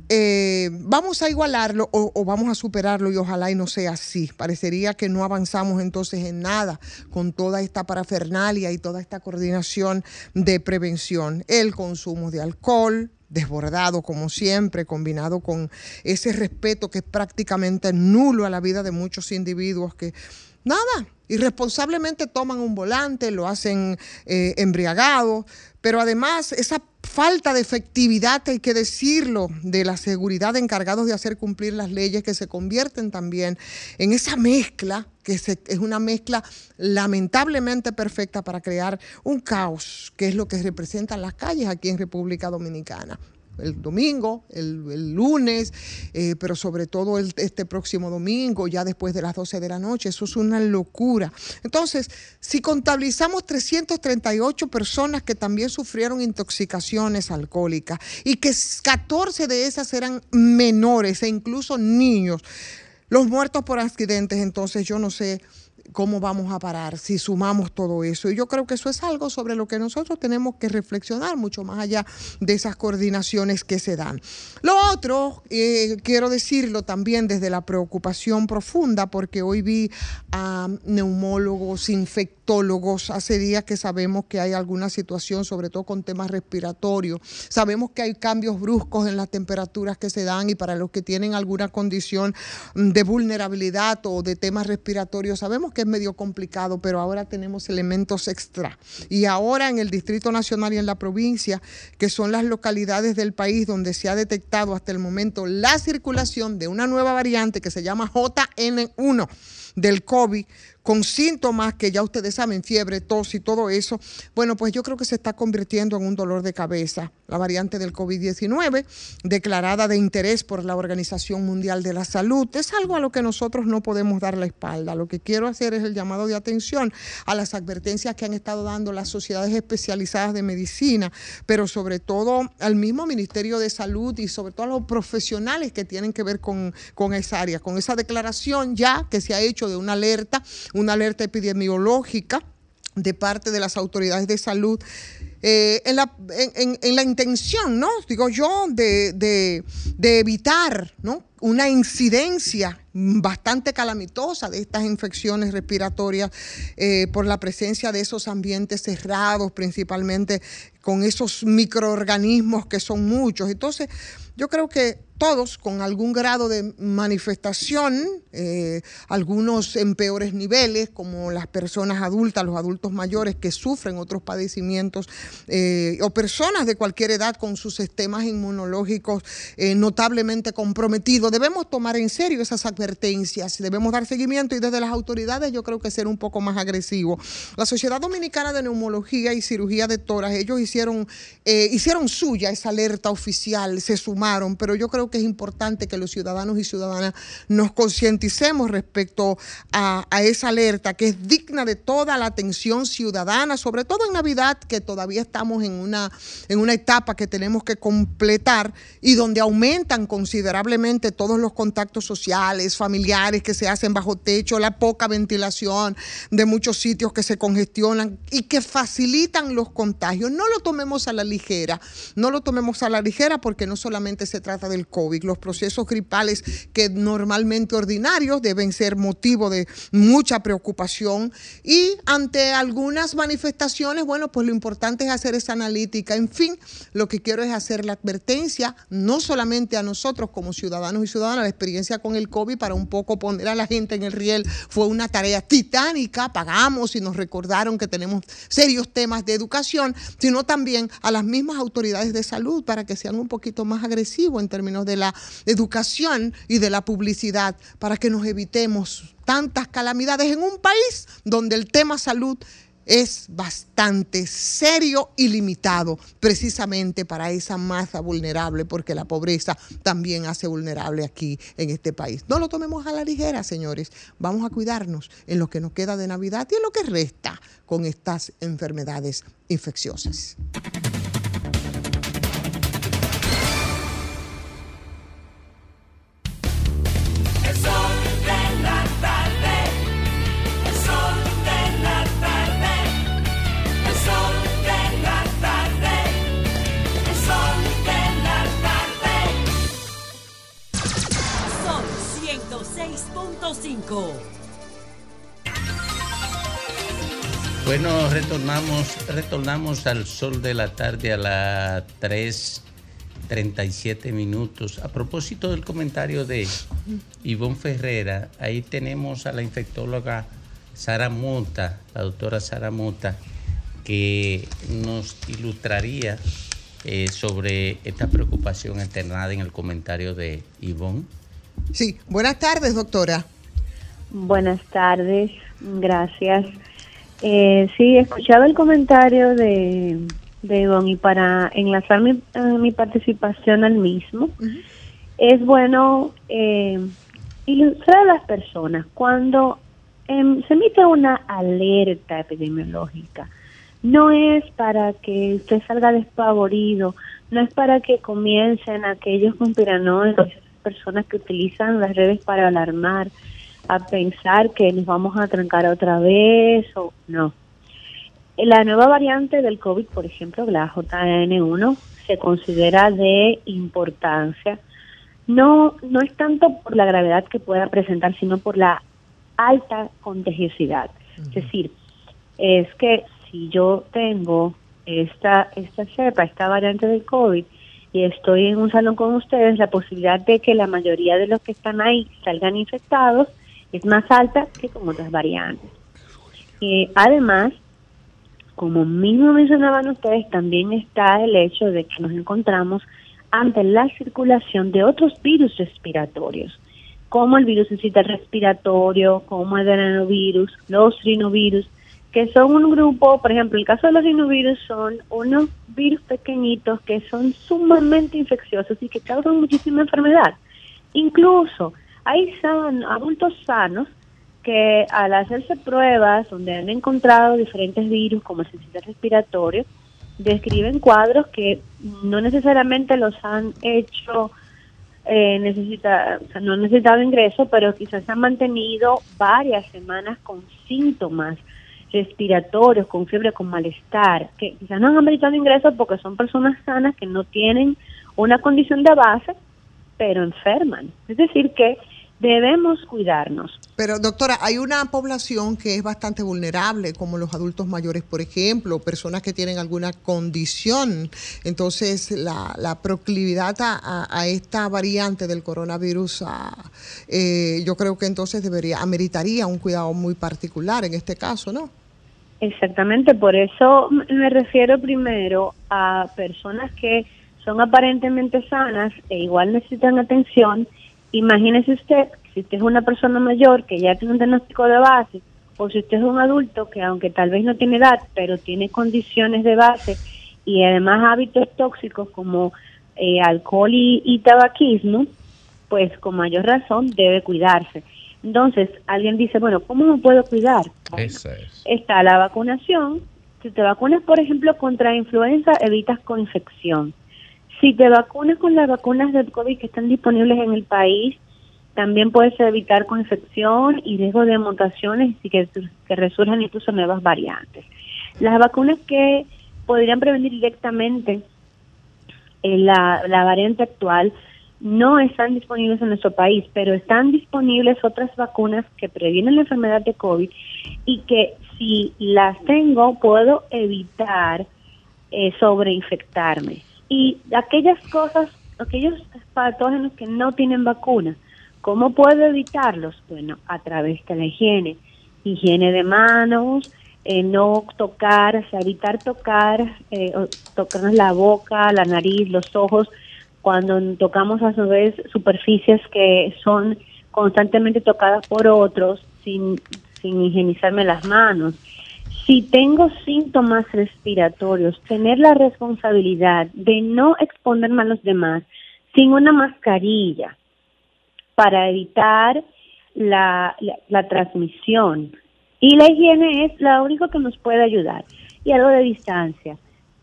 eh, vamos a igualarlo o vamos a superarlo y ojalá y no sea así. Parecería que no avanzamos entonces en nada con toda esta parafernalia y toda esta coordinación de prevención. El consumo de alcohol, desbordado como siempre, combinado con ese respeto que es prácticamente nulo a la vida de muchos individuos que nada, irresponsablemente toman un volante, lo hacen eh, embriagados, pero además esa falta de efectividad, hay que decirlo, de la seguridad encargados de hacer cumplir las leyes que se convierten también en esa mezcla, que es una mezcla lamentablemente perfecta para crear un caos, que es lo que representan las calles aquí en República Dominicana el domingo, el, lunes, eh, pero sobre todo el- este próximo domingo, ya después de las 12 de la noche. Eso es una locura. Entonces, si contabilizamos 338 personas que también sufrieron intoxicaciones alcohólicas y que 14 de esas eran menores e incluso niños, los muertos por accidentes, entonces yo no sé cómo vamos a parar si sumamos todo eso. Y yo creo que eso es algo sobre lo que nosotros tenemos que reflexionar mucho más allá de esas coordinaciones que se dan. Lo otro, eh, quiero decirlo también desde la preocupación profunda, porque hoy vi a neumólogos, infectólogos, hace días que sabemos que hay alguna situación, sobre todo con temas respiratorios. Sabemos que hay cambios bruscos en las temperaturas que se dan y para los que tienen alguna condición de vulnerabilidad o de temas respiratorios, sabemos que es medio complicado, pero ahora tenemos elementos extra. Y ahora en el Distrito Nacional y en la provincia, que son las localidades del país donde se ha detectado hasta el momento la circulación de una nueva variante que se llama JN1 del COVID, con síntomas que ya ustedes saben, fiebre, tos y todo eso, bueno, pues yo creo que se está convirtiendo en un dolor de cabeza. La variante del COVID-19, declarada de interés por la Organización Mundial de la Salud, es algo a lo que nosotros no podemos dar la espalda. Lo que quiero hacer es el llamado de atención a las advertencias que han estado dando las sociedades especializadas de medicina, pero sobre todo al mismo Ministerio de Salud y sobre todo a los profesionales que tienen que ver con, con esa área, con esa declaración ya que se ha hecho de una alerta una alerta epidemiológica de parte de las autoridades de salud eh, en, la, en, en- en la intención, ¿no? Digo yo, de, evitar. Una incidencia bastante calamitosa de estas infecciones respiratorias eh, por la presencia de esos ambientes cerrados, principalmente con esos microorganismos que son muchos. Entonces, yo creo que todos con algún grado de manifestación, eh, algunos en peores niveles, como las personas adultas, los adultos mayores que sufren otros padecimientos, eh, o personas de cualquier edad con sus sistemas inmunológicos eh, notablemente comprometidos, debemos tomar en serio esas advertencias, debemos dar seguimiento y desde las autoridades yo creo que ser un poco más agresivo. La Sociedad Dominicana de Neumología y Cirugía de Toras, ellos hicieron, hicieron suya esa alerta oficial, se sumaron, pero yo creo que es importante que los ciudadanos y ciudadanas nos concienticemos respecto a, a esa alerta que es digna de toda la atención ciudadana, sobre todo en Navidad, que todavía estamos en una, en una etapa que tenemos que completar y donde aumentan considerablemente todos los contactos sociales, familiares que se hacen bajo techo, la poca ventilación de muchos sitios que se congestionan y que facilitan los contagios. No lo tomemos a la ligera, no lo tomemos a la ligera porque no solamente se trata del COVID, los procesos gripales que normalmente ordinarios deben ser motivo de mucha preocupación. Y ante algunas manifestaciones, bueno, pues lo importante es hacer esa analítica. En fin, lo que quiero es hacer la advertencia, no solamente a nosotros como ciudadanos y ciudadanas, la experiencia con el COVID para un poco poner a la gente en el riel fue una tarea titánica, pagamos y nos recordaron que tenemos serios temas de educación, sino también a las mismas autoridades de salud para que sean un poquito más agresivos en términos de la educación y de la publicidad, para que nos evitemos tantas calamidades en un país donde el tema salud es bastante serio y limitado precisamente para esa masa vulnerable, porque la pobreza también hace vulnerable aquí en este país. No lo tomemos a la ligera, señores. Vamos a cuidarnos en lo que nos queda de Navidad y en lo que resta con estas enfermedades infecciosas. 105. Bueno, retornamos, retornamos al sol de la tarde a las 3.37 minutos. A propósito del comentario de Ivonne Ferrera, ahí tenemos a la infectóloga Sara Mota, la doctora Sara Mota, que nos ilustraría eh, sobre esta preocupación externada en el comentario de Ivonne. Sí, buenas tardes, doctora. Buenas tardes, gracias. Eh, sí, he escuchado el comentario de, de Ivonne y para enlazar mi, eh, mi participación al mismo, es bueno eh, ilustrar a las personas cuando em, se emite una alerta epidemiológica. No es para que usted salga despavorido, no es para que comiencen aquellos conspiranoicos, personas que utilizan las redes para alarmar, a pensar que nos vamos a trancar otra vez o no. La nueva variante del COVID, por ejemplo, la JN1, se considera de importancia. No, no es tanto por la gravedad que pueda presentar, sino por la alta contagiosidad. Es decir, es que si yo tengo esta, esta cepa, esta variante del COVID, y estoy en un salón con ustedes, la posibilidad de que la mayoría de los que están ahí salgan infectados es más alta que con otras variantes. Eh, además, como mismo mencionaban ustedes, también está el hecho de que nos encontramos ante la circulación de otros virus respiratorios, como el virus incita respiratorio, como el adenovirus, los rinovirus, que son un grupo, por ejemplo, el caso de los rinovirus son unos virus pequeñitos que son sumamente infecciosos y que causan muchísima enfermedad. Incluso hay san- adultos sanos que al hacerse pruebas donde han encontrado diferentes virus como el respiratorio, describen cuadros que no necesariamente los han hecho eh, necesita, o sea, no han necesitado ingreso, pero quizás han mantenido varias semanas con síntomas respiratorios, con fiebre, con malestar, que quizás no han ameritado ingreso porque son personas sanas que no tienen una condición de base, pero enferman. Es decir, que debemos cuidarnos. Pero doctora, hay una población que es bastante vulnerable, como los adultos mayores, por ejemplo, personas que tienen alguna condición. Entonces, la, la proclividad a, esta variante del coronavirus, a- eh, yo creo que entonces debería, ameritaría un cuidado muy particular en este caso, ¿no? Exactamente, por eso me refiero primero a personas que son aparentemente sanas e igual necesitan atención. Imagínese usted, si usted es una persona mayor que ya tiene un diagnóstico de base, o si usted es un adulto que aunque tal vez no tiene edad, pero tiene condiciones de base y además hábitos tóxicos como eh, alcohol y, y tabaquismo, pues con mayor razón debe cuidarse. Entonces, alguien dice, bueno, ¿cómo me puedo cuidar? Esa es. está la vacunación. Si te vacunas, por ejemplo, contra influenza, evitas coinfección. Si te vacunas con las vacunas del COVID que están disponibles en el país, también puedes evitar coinfección y riesgo de mutaciones y que, que resurjan incluso nuevas variantes. Las vacunas que podrían prevenir directamente eh, la, la variante actual no están disponibles en nuestro país, pero están disponibles otras vacunas que previenen la enfermedad de COVID y que si las tengo puedo evitar eh, sobreinfectarme. Y aquellas cosas, aquellos patógenos que no tienen vacuna, ¿cómo puedo evitarlos? Bueno, a través de la higiene, higiene de manos, eh, no tocar, o sea, evitar tocar, eh, tocarnos la boca, la nariz, los ojos, cuando tocamos a su vez superficies que son constantemente tocadas por otros sin, sin higienizarme las manos. Si tengo síntomas respiratorios, tener la responsabilidad de no exponerme a los demás sin una mascarilla para evitar la, la, transmisión. Y la higiene es lo único que nos puede ayudar. Y algo de distancia.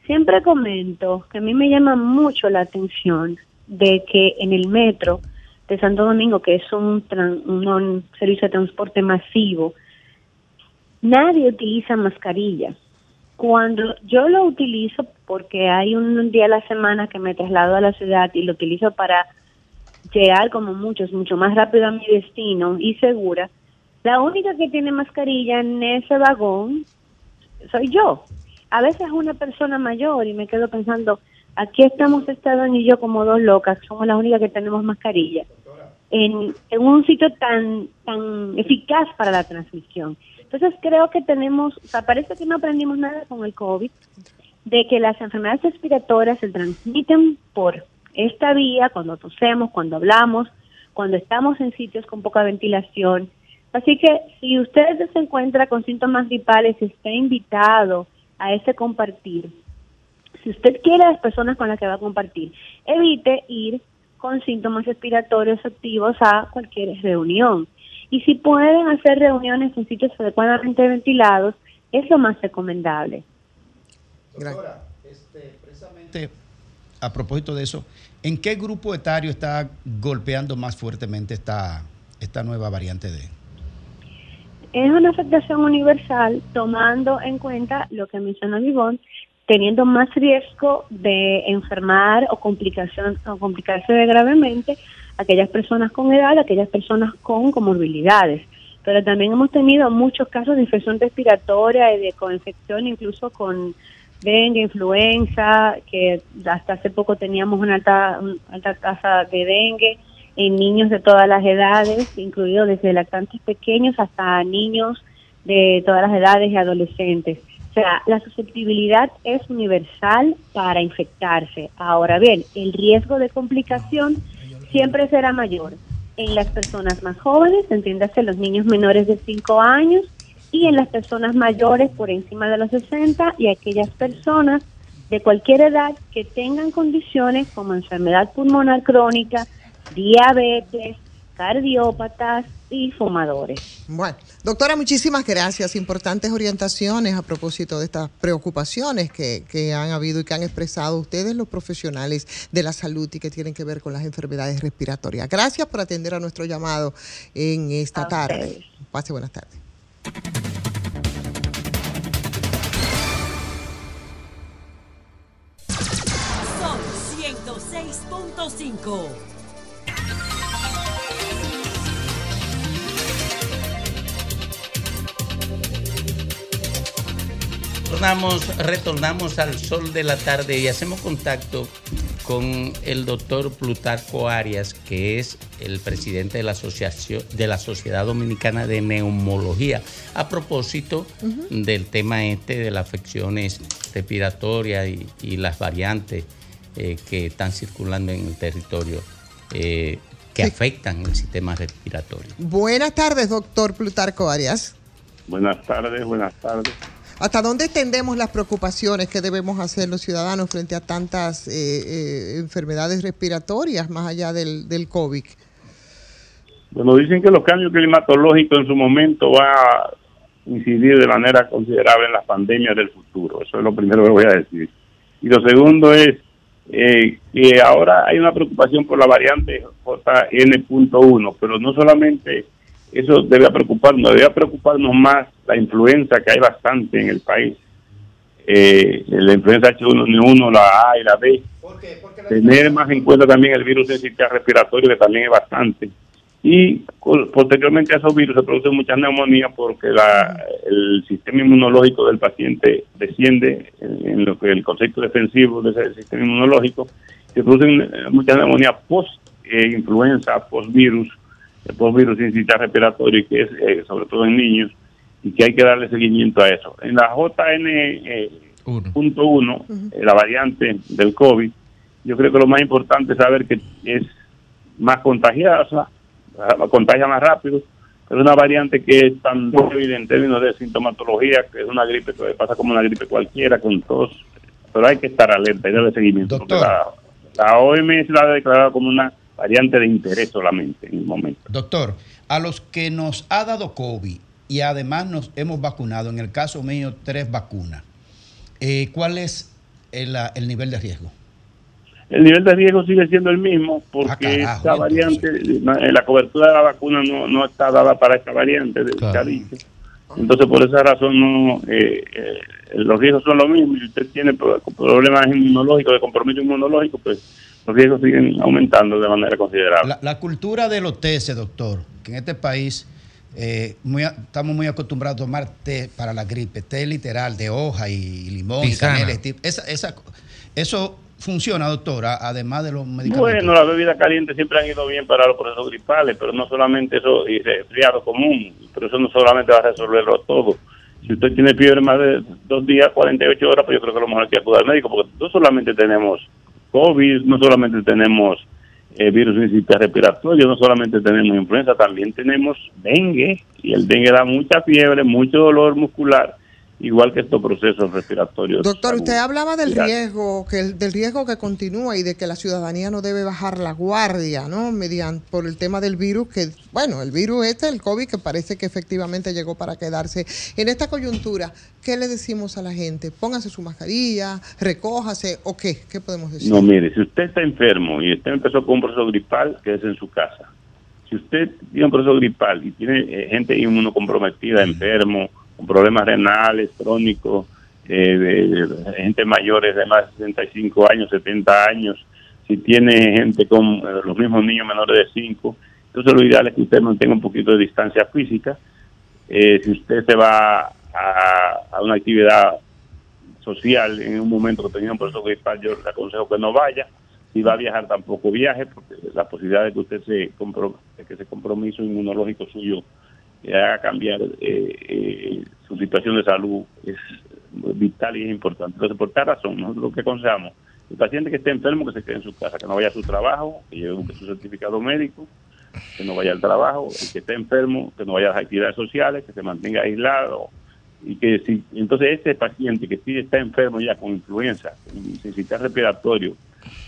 Siempre comento que a mí me llama mucho la atención de que en el metro de Santo Domingo, que es un, un servicio de transporte masivo, nadie utiliza mascarilla. Cuando yo lo utilizo, porque hay un día a la semana que me traslado a la ciudad y lo utilizo para llegar como muchos, mucho más rápido a mi destino y segura, la única que tiene mascarilla en ese vagón soy yo. A veces es una persona mayor y me quedo pensando, aquí estamos Esteban y yo como dos locas, somos las únicas que tenemos mascarilla. En, en un sitio tan, tan eficaz para la transmisión. Entonces creo que tenemos, o sea, parece que no aprendimos nada con el COVID, de que las enfermedades respiratorias se transmiten por esta vía, cuando tosemos, cuando hablamos, cuando estamos en sitios con poca ventilación. Así que si usted se encuentra con síntomas gripales, está invitado a ese compartir. Si usted quiere a las personas con las que va a compartir, evite ir con síntomas respiratorios activos a cualquier reunión. Y si pueden hacer reuniones en sitios adecuadamente ventilados, es lo más recomendable. Doctora, este, precisamente a propósito de eso, ¿en qué grupo etario está golpeando más fuertemente esta, esta nueva variante de? Es una afectación universal tomando en cuenta lo que mencionó Vivón, teniendo más riesgo de enfermar o complicación o complicarse gravemente aquellas personas con edad, aquellas personas con comorbilidades. Pero también hemos tenido muchos casos de infección respiratoria y de coinfección, incluso con dengue, influenza, que hasta hace poco teníamos una alta, una alta tasa de dengue en niños de todas las edades, incluido desde lactantes pequeños hasta niños de todas las edades y adolescentes. O sea, la susceptibilidad es universal para infectarse. Ahora bien, el riesgo de complicación siempre será mayor en las personas más jóvenes, entiéndase los niños menores de 5 años, y en las personas mayores por encima de los 60 y aquellas personas de cualquier edad que tengan condiciones como enfermedad pulmonar crónica, diabetes, cardiópatas y fumadores. Bueno, doctora, muchísimas gracias. Importantes orientaciones a propósito de estas preocupaciones que, que han habido y que han expresado ustedes, los profesionales de la salud y que tienen que ver con las enfermedades respiratorias. Gracias por atender a nuestro llamado en esta tarde. Pase buenas tardes. Son 106.5. Retornamos, retornamos al sol de la tarde y hacemos contacto con el doctor Plutarco Arias, que es el presidente de la asociación de la Sociedad Dominicana de Neumología, a propósito del tema este de las afecciones respiratorias y, y las variantes eh, que están circulando en el territorio eh, que afectan el sistema respiratorio. Buenas tardes, doctor Plutarco Arias. Buenas tardes, buenas tardes. ¿Hasta dónde extendemos las preocupaciones que debemos hacer los ciudadanos frente a tantas eh, eh, enfermedades respiratorias más allá del, del COVID? Bueno, dicen que los cambios climatológicos en su momento va a incidir de manera considerable en las pandemias del futuro. Eso es lo primero que voy a decir. Y lo segundo es eh, que ahora hay una preocupación por la variante JN.1, pero no solamente eso debe preocuparnos, debe preocuparnos más la influenza que hay bastante en el país. Eh, la influenza H1N1, la A y la B. Tener más en cuenta también el virus del sistema respiratorio, que también es bastante. Y posteriormente a esos virus se producen muchas neumonías porque la, el sistema inmunológico del paciente desciende en, lo que el concepto defensivo del sistema inmunológico. Se producen eh, muchas neumonías post-influenza, post-virus, eh, post-virus sin sistema respiratorio, y que es eh, sobre todo en niños, y que hay que darle seguimiento a eso. En la JN eh, punto uno, eh, la variante del COVID, yo creo que lo más importante es saber que es más contagiosa, ah, contagia más rápido, pero es una variante que es tan débil en términos de sintomatología, que es una gripe que pasa como una gripe cualquiera, con tos, pero hay que estar alerta y darle seguimiento. la OMS la ha declarado como una variante de interés solamente en el momento. Doctor, a los que nos ha dado COVID y además nos hemos vacunado, en el caso mío, tres vacunas, eh, ¿cuál es el, el nivel de riesgo? El nivel de riesgo sigue siendo el mismo porque Ah, carajo, esta variante, eh, la cobertura de la vacuna no, no está dada para esta variante de Claro. Entonces, por esa razón, no eh, eh, los riesgos son los mismos. Si usted tiene pro- problemas inmunológicos, de compromiso inmunológico, pues los riesgos siguen aumentando de manera considerable. La, la cultura de los tés, doctor, que en este país eh, muy estamos muy acostumbrados a tomar té para la gripe, té literal de hoja y limón, y canela, este- esa, esa- eso funciona, doctora, además de los medicamentos. Bueno, las bebidas calientes siempre han ido bien para los procesos gripales, pero no solamente eso, y resfriado común, pero eso no solamente va a resolverlo todo. Si usted tiene fiebre más de dos días, 48 horas, pues yo creo que a lo mejor hay que acudir al médico, porque no solamente tenemos COVID, no solamente tenemos eh, virus respiratorio, no solamente tenemos influenza, también tenemos dengue, y el dengue da mucha fiebre, mucho dolor muscular, igual que estos procesos respiratorios. Doctor, usted hablaba del riesgo, que el- del riesgo que continúa y de que la ciudadanía no debe bajar la guardia, ¿no? Mediante por el tema del virus que, bueno, el virus este, el COVID, que parece que efectivamente llegó para quedarse. En esta coyuntura, ¿qué le decimos a la gente? Póngase su mascarilla, recójase o qué? ¿Qué podemos decir? No, mire, si usted está enfermo y usted empezó con un proceso gripal, quédese en su casa. Si usted tiene un proceso gripal y tiene eh, gente inmunocomprometida, enfermo, con problemas renales, crónicos, eh, de, gente mayores de más de 65 años, 70 años, si tiene gente con eh, los mismos niños menores de 5, entonces lo ideal es que usted mantenga un poquito de distancia física. Eh, si usted se va a, a una actividad social en un momento que tenía un proceso gripal, yo le aconsejo que no vaya. Si va a viajar, tampoco viaje, porque la posibilidad de que usted se compro, de que ese compromiso inmunológico suyo le haga cambiar eh, eh, su situación de salud es vital y es importante. Entonces, por tal razón, nosotros lo que aconsejamos, el paciente que esté enfermo, que se quede en su casa, que no vaya a su trabajo, que lleve su certificado médico, que no vaya al trabajo, el que esté enfermo, que no vaya a las actividades sociales, que se mantenga aislado, y que si entonces ese paciente que sí está enfermo ya con influenza, con sistema respiratorio,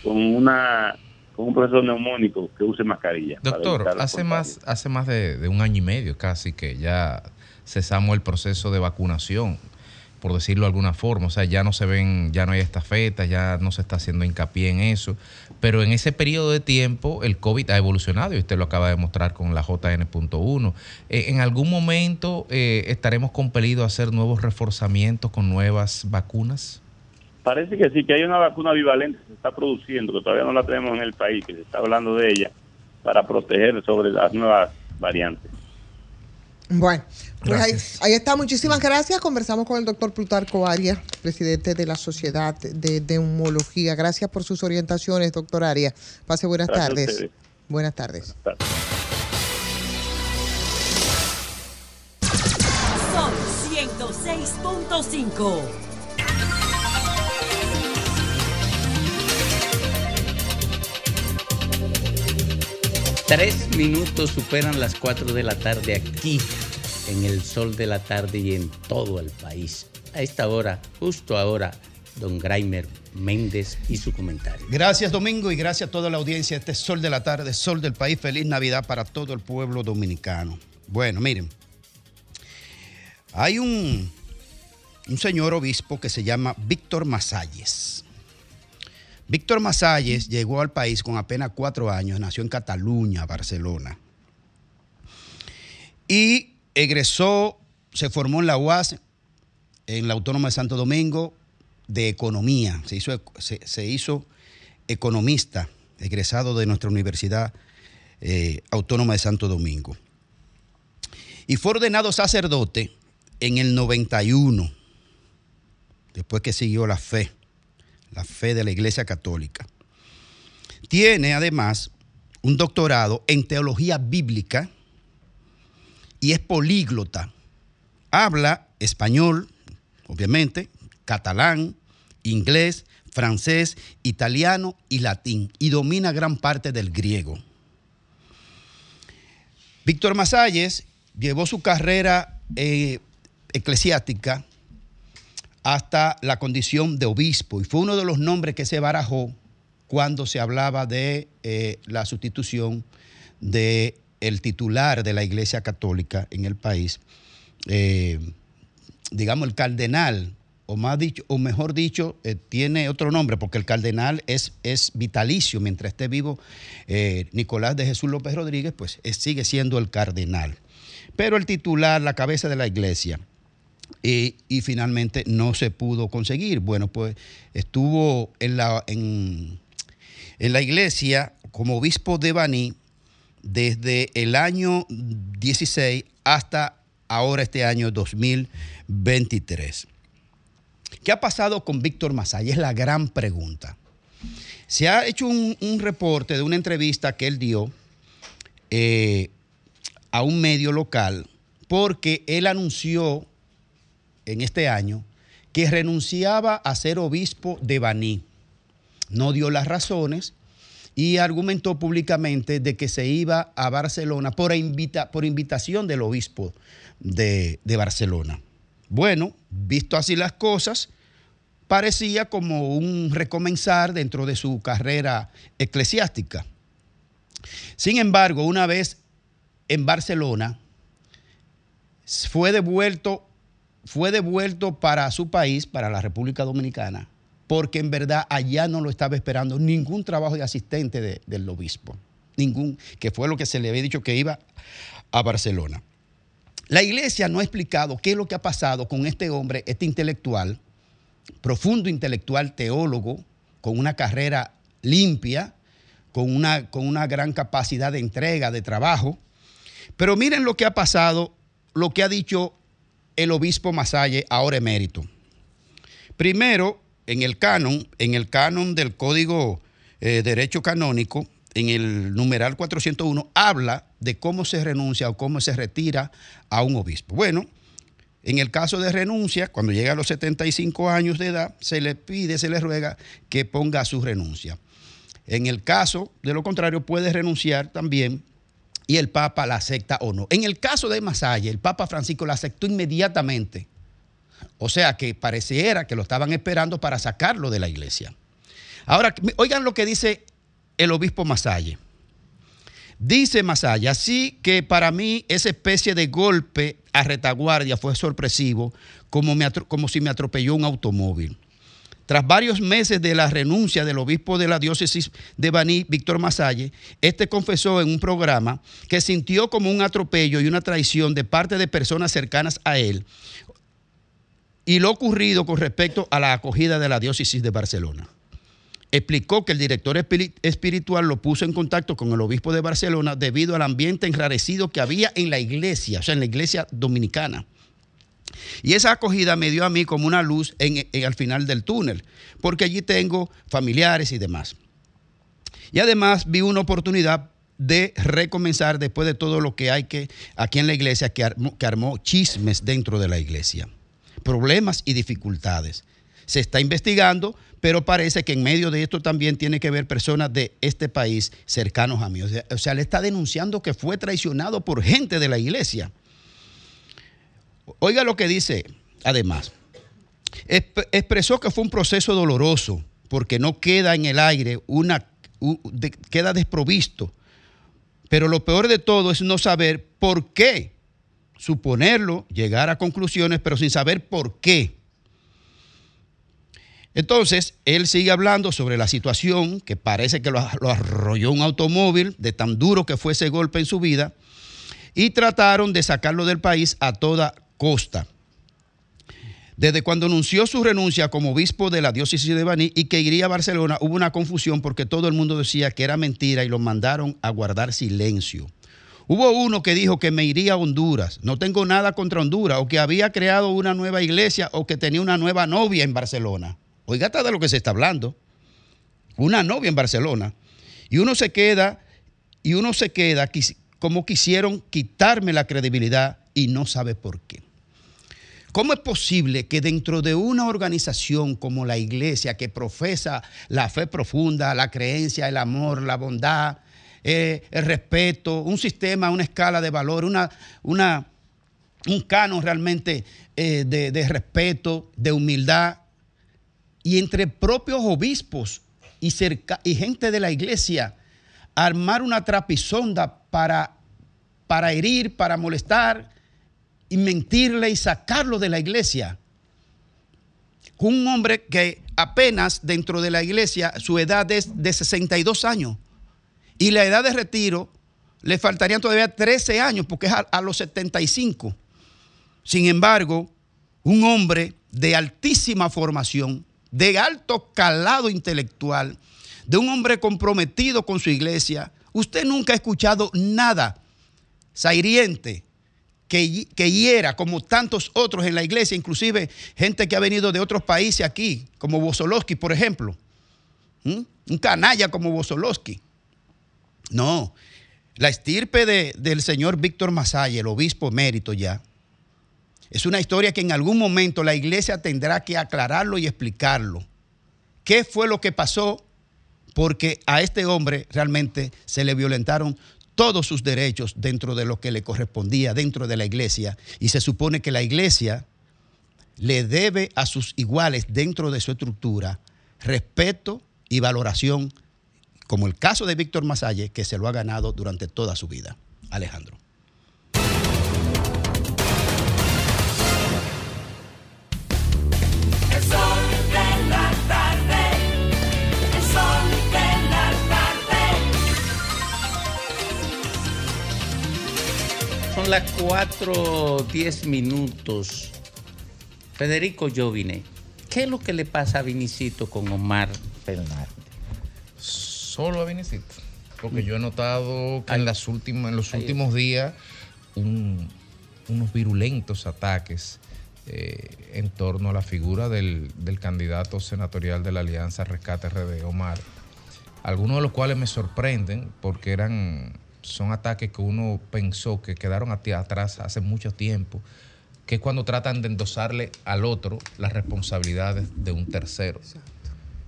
con una con un proceso neumónico, que use mascarilla. Doctor, hace más, hace más de, de un año y medio casi que ya cesamos el proceso de vacunación, por decirlo de alguna forma. O sea, ya no se ven, ya no hay estafetas, ya no se está haciendo hincapié en eso. Pero en ese periodo de tiempo el COVID ha evolucionado y usted lo acaba de mostrar con la JN.1. Eh, ¿En algún momento eh, estaremos compelidos a hacer nuevos reforzamientos con nuevas vacunas? Parece que sí, que hay una vacuna bivalente que se está produciendo, que todavía no la tenemos en el país, que se está hablando de ella, para proteger sobre las nuevas variantes. Bueno, pues ahí, ahí está. Muchísimas gracias. Conversamos con el doctor Plutarco Arias, presidente de la Sociedad de Neumología. Gracias por sus orientaciones, doctor Arias. Pase buenas Gracias a tardes. Buenas tardes. Sol 106.5. Tres minutos superan las cuatro de la tarde aquí, en el sol de la tarde y en todo el país. A esta hora, justo ahora, don Graimer Méndez y su comentario. Gracias Domingo y gracias a toda la audiencia. Este es Sol de la tarde, Sol del país. Feliz Navidad para todo el pueblo dominicano. Bueno, miren, hay un, un señor obispo que se llama Víctor Masalles. Víctor Masalles llegó al país con apenas cuatro años, nació en Cataluña, Barcelona. Y egresó, se formó en la UAS, en la Autónoma de Santo Domingo, de Economía. Se hizo, se, hizo economista, egresado de nuestra Universidad eh, Autónoma de Santo Domingo. Y fue ordenado sacerdote en el 91, después que siguió la fe la fe de la Iglesia Católica. Tiene además un doctorado en teología bíblica y es políglota. Habla español, obviamente, catalán, inglés, francés, italiano y latín y domina gran parte del griego. Víctor Masalles llevó su carrera eh, eclesiástica hasta la condición de obispo y fue uno de los nombres que se barajó cuando se hablaba de eh, la sustitución de el titular de la Iglesia Católica en el país, eh, digamos el cardenal, o, más dicho, o mejor dicho, eh, tiene otro nombre, porque el cardenal es, es vitalicio, mientras esté vivo Nicolás de Jesús López Rodríguez, pues es- sigue siendo el cardenal. Pero el titular, la cabeza de la iglesia, y, y finalmente no se pudo conseguir. Bueno, pues estuvo en la, en, en la iglesia como obispo de Baní desde el año 16 hasta ahora este año 2023. ¿Qué ha pasado con Víctor Masaya? Es la gran pregunta. Se ha hecho un, un reporte de una entrevista que él dio eh, a un medio local porque él anunció en este año que renunciaba a ser obispo de Baní. No dio las razones y argumentó públicamente de que se iba a Barcelona por, invita- por invitación del obispo de, de Barcelona. Bueno, visto así las cosas, parecía como un recomenzar dentro de su carrera eclesiástica. Sin embargo, una vez en Barcelona, fue devuelto, fue devuelto para su país, para la República Dominicana, porque en verdad allá no lo estaba esperando ningún trabajo de asistente de- del obispo, ningún, que fue lo que se le había dicho que iba a Barcelona. La iglesia no ha explicado qué es lo que ha pasado con este hombre, este intelectual, profundo intelectual teólogo, con una carrera limpia, con una, con una gran capacidad de entrega, de trabajo. Pero miren lo que ha pasado, lo que ha dicho el obispo Masalle, ahora emérito. Primero, en el canon, en el canon del Código eh, derecho canónico, en el numeral 401, habla de cómo se renuncia o cómo se retira a un obispo. Bueno, en el caso de renuncia, cuando llega a los 75 años de edad, se le pide, se le ruega que ponga su renuncia. En el caso de lo contrario, puede renunciar también y el Papa la acepta o no. En el caso de Masaya, el Papa Francisco la aceptó inmediatamente. O sea que pareciera que lo estaban esperando para sacarlo de la iglesia. Ahora, oigan lo que dice el obispo Masalle. Dice Masaya, así que para mí esa especie de golpe a retaguardia fue sorpresivo, como si me atropelló un automóvil. Tras varios meses de la renuncia del obispo de la diócesis de Baní, Víctor Masalle, este confesó en un programa que sintió como un atropello y una traición de parte de personas cercanas a él y lo ocurrido con respecto a la acogida de la diócesis de Barcelona. Explicó que el director espiri- espiritual lo puso en contacto con el obispo de Barcelona debido al ambiente enrarecido que había en la iglesia, o sea, en la iglesia dominicana. Y esa acogida me dio a mí como una luz en, al final del túnel, porque allí tengo familiares y demás. Y además vi una oportunidad de recomenzar después de todo lo que hay que aquí en la iglesia, que armó, que armó chismes dentro de la iglesia, problemas y dificultades. Se está investigando, pero parece que en medio de esto también tiene que ver personas de este país cercanos a mí. O sea, o sea, le está denunciando que fue traicionado por gente de la iglesia. Oiga lo que dice, además. Exp- expresó que fue un proceso doloroso porque no queda en el aire una queda desprovisto. Pero lo peor de todo es no saber por qué. Suponerlo, llegar a conclusiones, pero sin saber por qué. Entonces, él sigue hablando sobre la situación que parece que lo, lo arrolló un automóvil de tan duro que fue ese golpe en su vida y trataron de sacarlo del país a toda costa. Desde cuando anunció su renuncia como obispo de la diócesis de Baní y que iría a Barcelona, hubo una confusión porque todo el mundo decía que era mentira y lo mandaron a guardar silencio. Hubo uno que dijo que me iría a Honduras. No tengo nada contra Honduras, o que había creado una nueva iglesia, o que tenía una nueva novia en Barcelona. Oiga, hasta de lo que se está hablando. Una novia en Barcelona. Y uno se queda, y uno se queda como quisieron quitarme la credibilidad y no sabe por qué. ¿Cómo es posible que dentro de una organización como la iglesia que profesa la fe profunda, la creencia, el amor, la bondad, eh, el respeto, un sistema, una escala de valor, una, un canon realmente eh, de, de respeto, de humildad, y entre propios obispos y, y gente de la iglesia, armar una trapisonda para, para herir, para molestar y mentirle y sacarlo de la iglesia. Un hombre que apenas dentro de la iglesia su edad es de 62 años y la edad de retiro le faltarían todavía 13 años porque es a, los 75. Sin embargo, un hombre de altísima formación, de alto calado intelectual, de un hombre comprometido con su iglesia, usted nunca ha escuchado nada sairiente que, que hiera como tantos otros en la iglesia, inclusive gente que ha venido de otros países aquí, como Bosolowski, por ejemplo. ¿Mm? Un canalla como Bosolowski. No, la estirpe de- del señor Víctor Masaya, el obispo emérito ya, es una historia que en algún momento la iglesia tendrá que aclararlo y explicarlo. ¿Qué fue lo que pasó? Porque a este hombre realmente se le violentaron todos sus derechos dentro de lo que le correspondía dentro de la iglesia y se supone que la iglesia le debe a sus iguales dentro de su estructura respeto y valoración, como el caso de Víctor Masalle, que se lo ha ganado durante toda su vida. Alejandro. Son las 4:10 minutos. Federico Jovine, ¿qué es lo que le pasa a Vinicito con Omar Fernández? Solo a Vinicito. Porque yo he notado que en, las últimas, en los últimos días un- unos virulentos ataques eh, en torno a la figura del, del candidato senatorial de la Alianza Rescate RD, Omar. algunos de los cuales me sorprenden porque eran son ataques que uno pensó que quedaron atrás hace mucho tiempo, que es cuando tratan de endosarle al otro las responsabilidades de un tercero.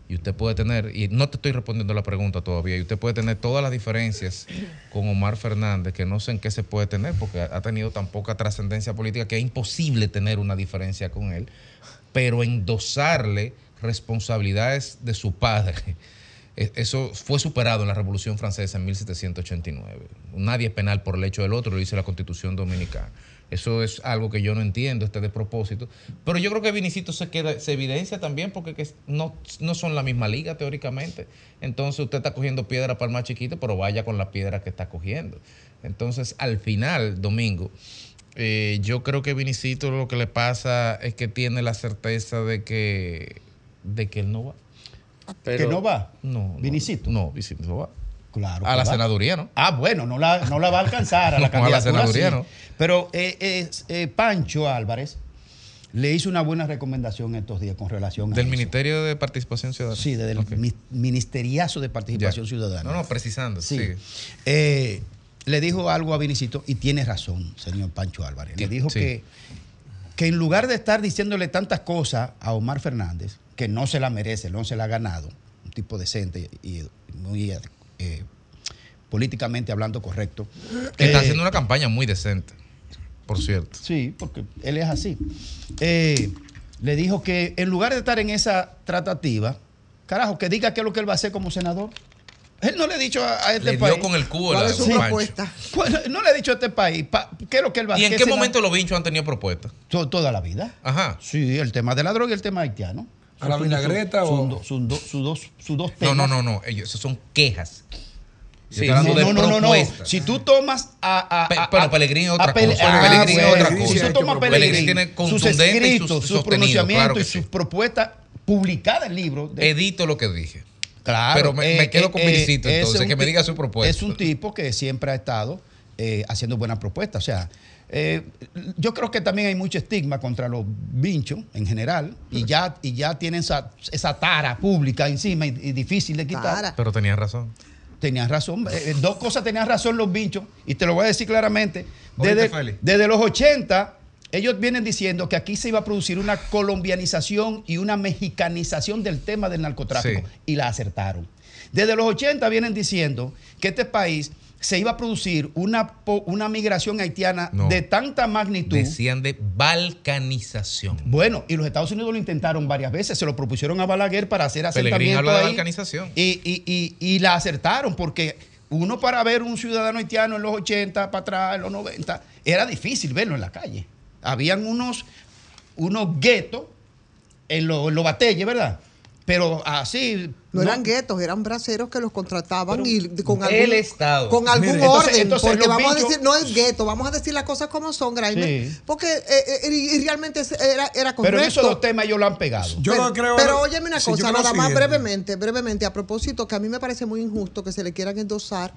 Y usted puede tener, y no te estoy respondiendo la pregunta todavía, y usted puede tener todas las diferencias con Omar Fernández, que no sé en qué se puede tener, porque ha tenido tan poca trascendencia política que es imposible tener una diferencia con él, pero endosarle responsabilidades de su padre, eso fue superado en la Revolución Francesa en 1789. Nadie es penal por el hecho del otro, lo dice la Constitución Dominicana. Eso es algo que yo no entiendo, este de propósito. Pero yo creo que Vinicito se queda, se evidencia también porque que no, no son la misma liga teóricamente. Entonces usted está cogiendo piedra para el más chiquito, pero vaya con la piedra que está cogiendo. Entonces, al final, Domingo, eh, yo creo que Vinicito lo que le pasa es que tiene la certeza de que, de que él no va. ¿Que no va? No. Vinicito. No, Vinicito no va. Claro. A la va. senaduría, ¿no? Ah, bueno, no la, no la va a alcanzar a la No, a la candidatura. senaduría, sí. ¿no? Pero eh, eh, eh, Pancho Álvarez le hizo una buena recomendación estos días con relación a Del eso. Ministerio de Participación Ciudadana. Sí, del Ok. mi- Ministeriazo de Participación Ya. Ciudadana. No, no, precisando. Sí. sigue. Eh, le dijo algo a Vinicito y tiene razón, señor Pancho Álvarez. Le dijo Sí. que, que en lugar de estar diciéndole tantas cosas a Omar Fernández, que no se la merece, no se la ha ganado, un tipo decente y muy eh, políticamente hablando correcto. Que está eh, haciendo una campaña muy decente, por cierto. Sí, porque él es así. Eh, le dijo que en lugar de estar en esa tratativa, carajo, que diga qué es lo que él va a hacer como senador. Él no le ha dicho a, a este Le dio país. con el cubo ¿Cuál la- es su Pancho. propuesta? ¿Cuál- No le ha dicho a este país pa- qué es lo que él va a ¿Y en qué momento los vinchos han tenido propuestas? To- Toda la vida. Ajá. Sí, el tema de la droga y el tema haitiano. ¿A la vinagreta o- son do- son do- sus dos, sus dos No, temas. no, no, no. Ellos, esos son quejas. Sí, no, de no, no, no, no. Si tú tomas a. a, a- pero Pellegrini es otra cosa. Ah, Pellegrini es otra cosa. Si tú tomas Pellegrini tiene sus contundente y escritos, sus- sus sostenido, pronunciamientos claro y sí. sus propuestas publicadas en libros. de- Edito lo que dije. Claro, Pero me, me eh, quedo eh, con eh, entonces, que me diga su propuesta. Es un tipo que siempre ha estado eh, haciendo buenas propuestas. O sea, eh, yo creo que también hay mucho estigma contra los vinchos en general y ya, y ya tienen esa, esa tara pública encima y, y difícil de quitar. Pero tenías razón. Tenían razón. Dos cosas tenían razón los vinchos y te lo voy a decir claramente. Oíste, Desde, Félix. desde los 80, ellos vienen diciendo que aquí se iba a producir una colombianización y una mexicanización del tema del narcotráfico Sí. y la acertaron. Desde los 80 vienen diciendo que este país se iba a producir una, una migración haitiana No. de tanta magnitud. Decían de balcanización. Bueno, y los Estados Unidos lo intentaron varias veces, se lo propusieron a Balaguer para hacer asentamiento habla de ahí. balcanización. Y, y- y- y la acertaron, porque uno para ver un ciudadano haitiano en los 80, para atrás, en los 90, era difícil verlo en la calle. Habían unos, unos guetos en los en los batalles, ¿verdad? Pero así... No eran guetos, eran braceros que los contrataban y con el algún, Estado. con algún Mire, entonces- orden. entonces porque vamos a decir, no es gueto, vamos a decir las cosas como son, Graimer. Sí. Porque eh, eh, y, y realmente era, era correcto. Pero en esos dos temas ellos lo han pegado. pero, pero óyeme una yo cosa, creo nada más brevemente, brevemente, a propósito, que a mí me parece muy injusto que se le quieran endosar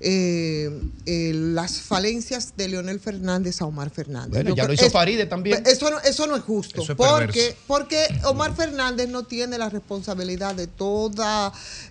eh, eh, las falencias de Leonel Fernández a Omar Fernández. Bueno, Yo ya lo creo- hizo es- Faride también. Eso no, eso no es justo, Eso es porque, porque Omar Fernández no tiene la responsabilidad de toda,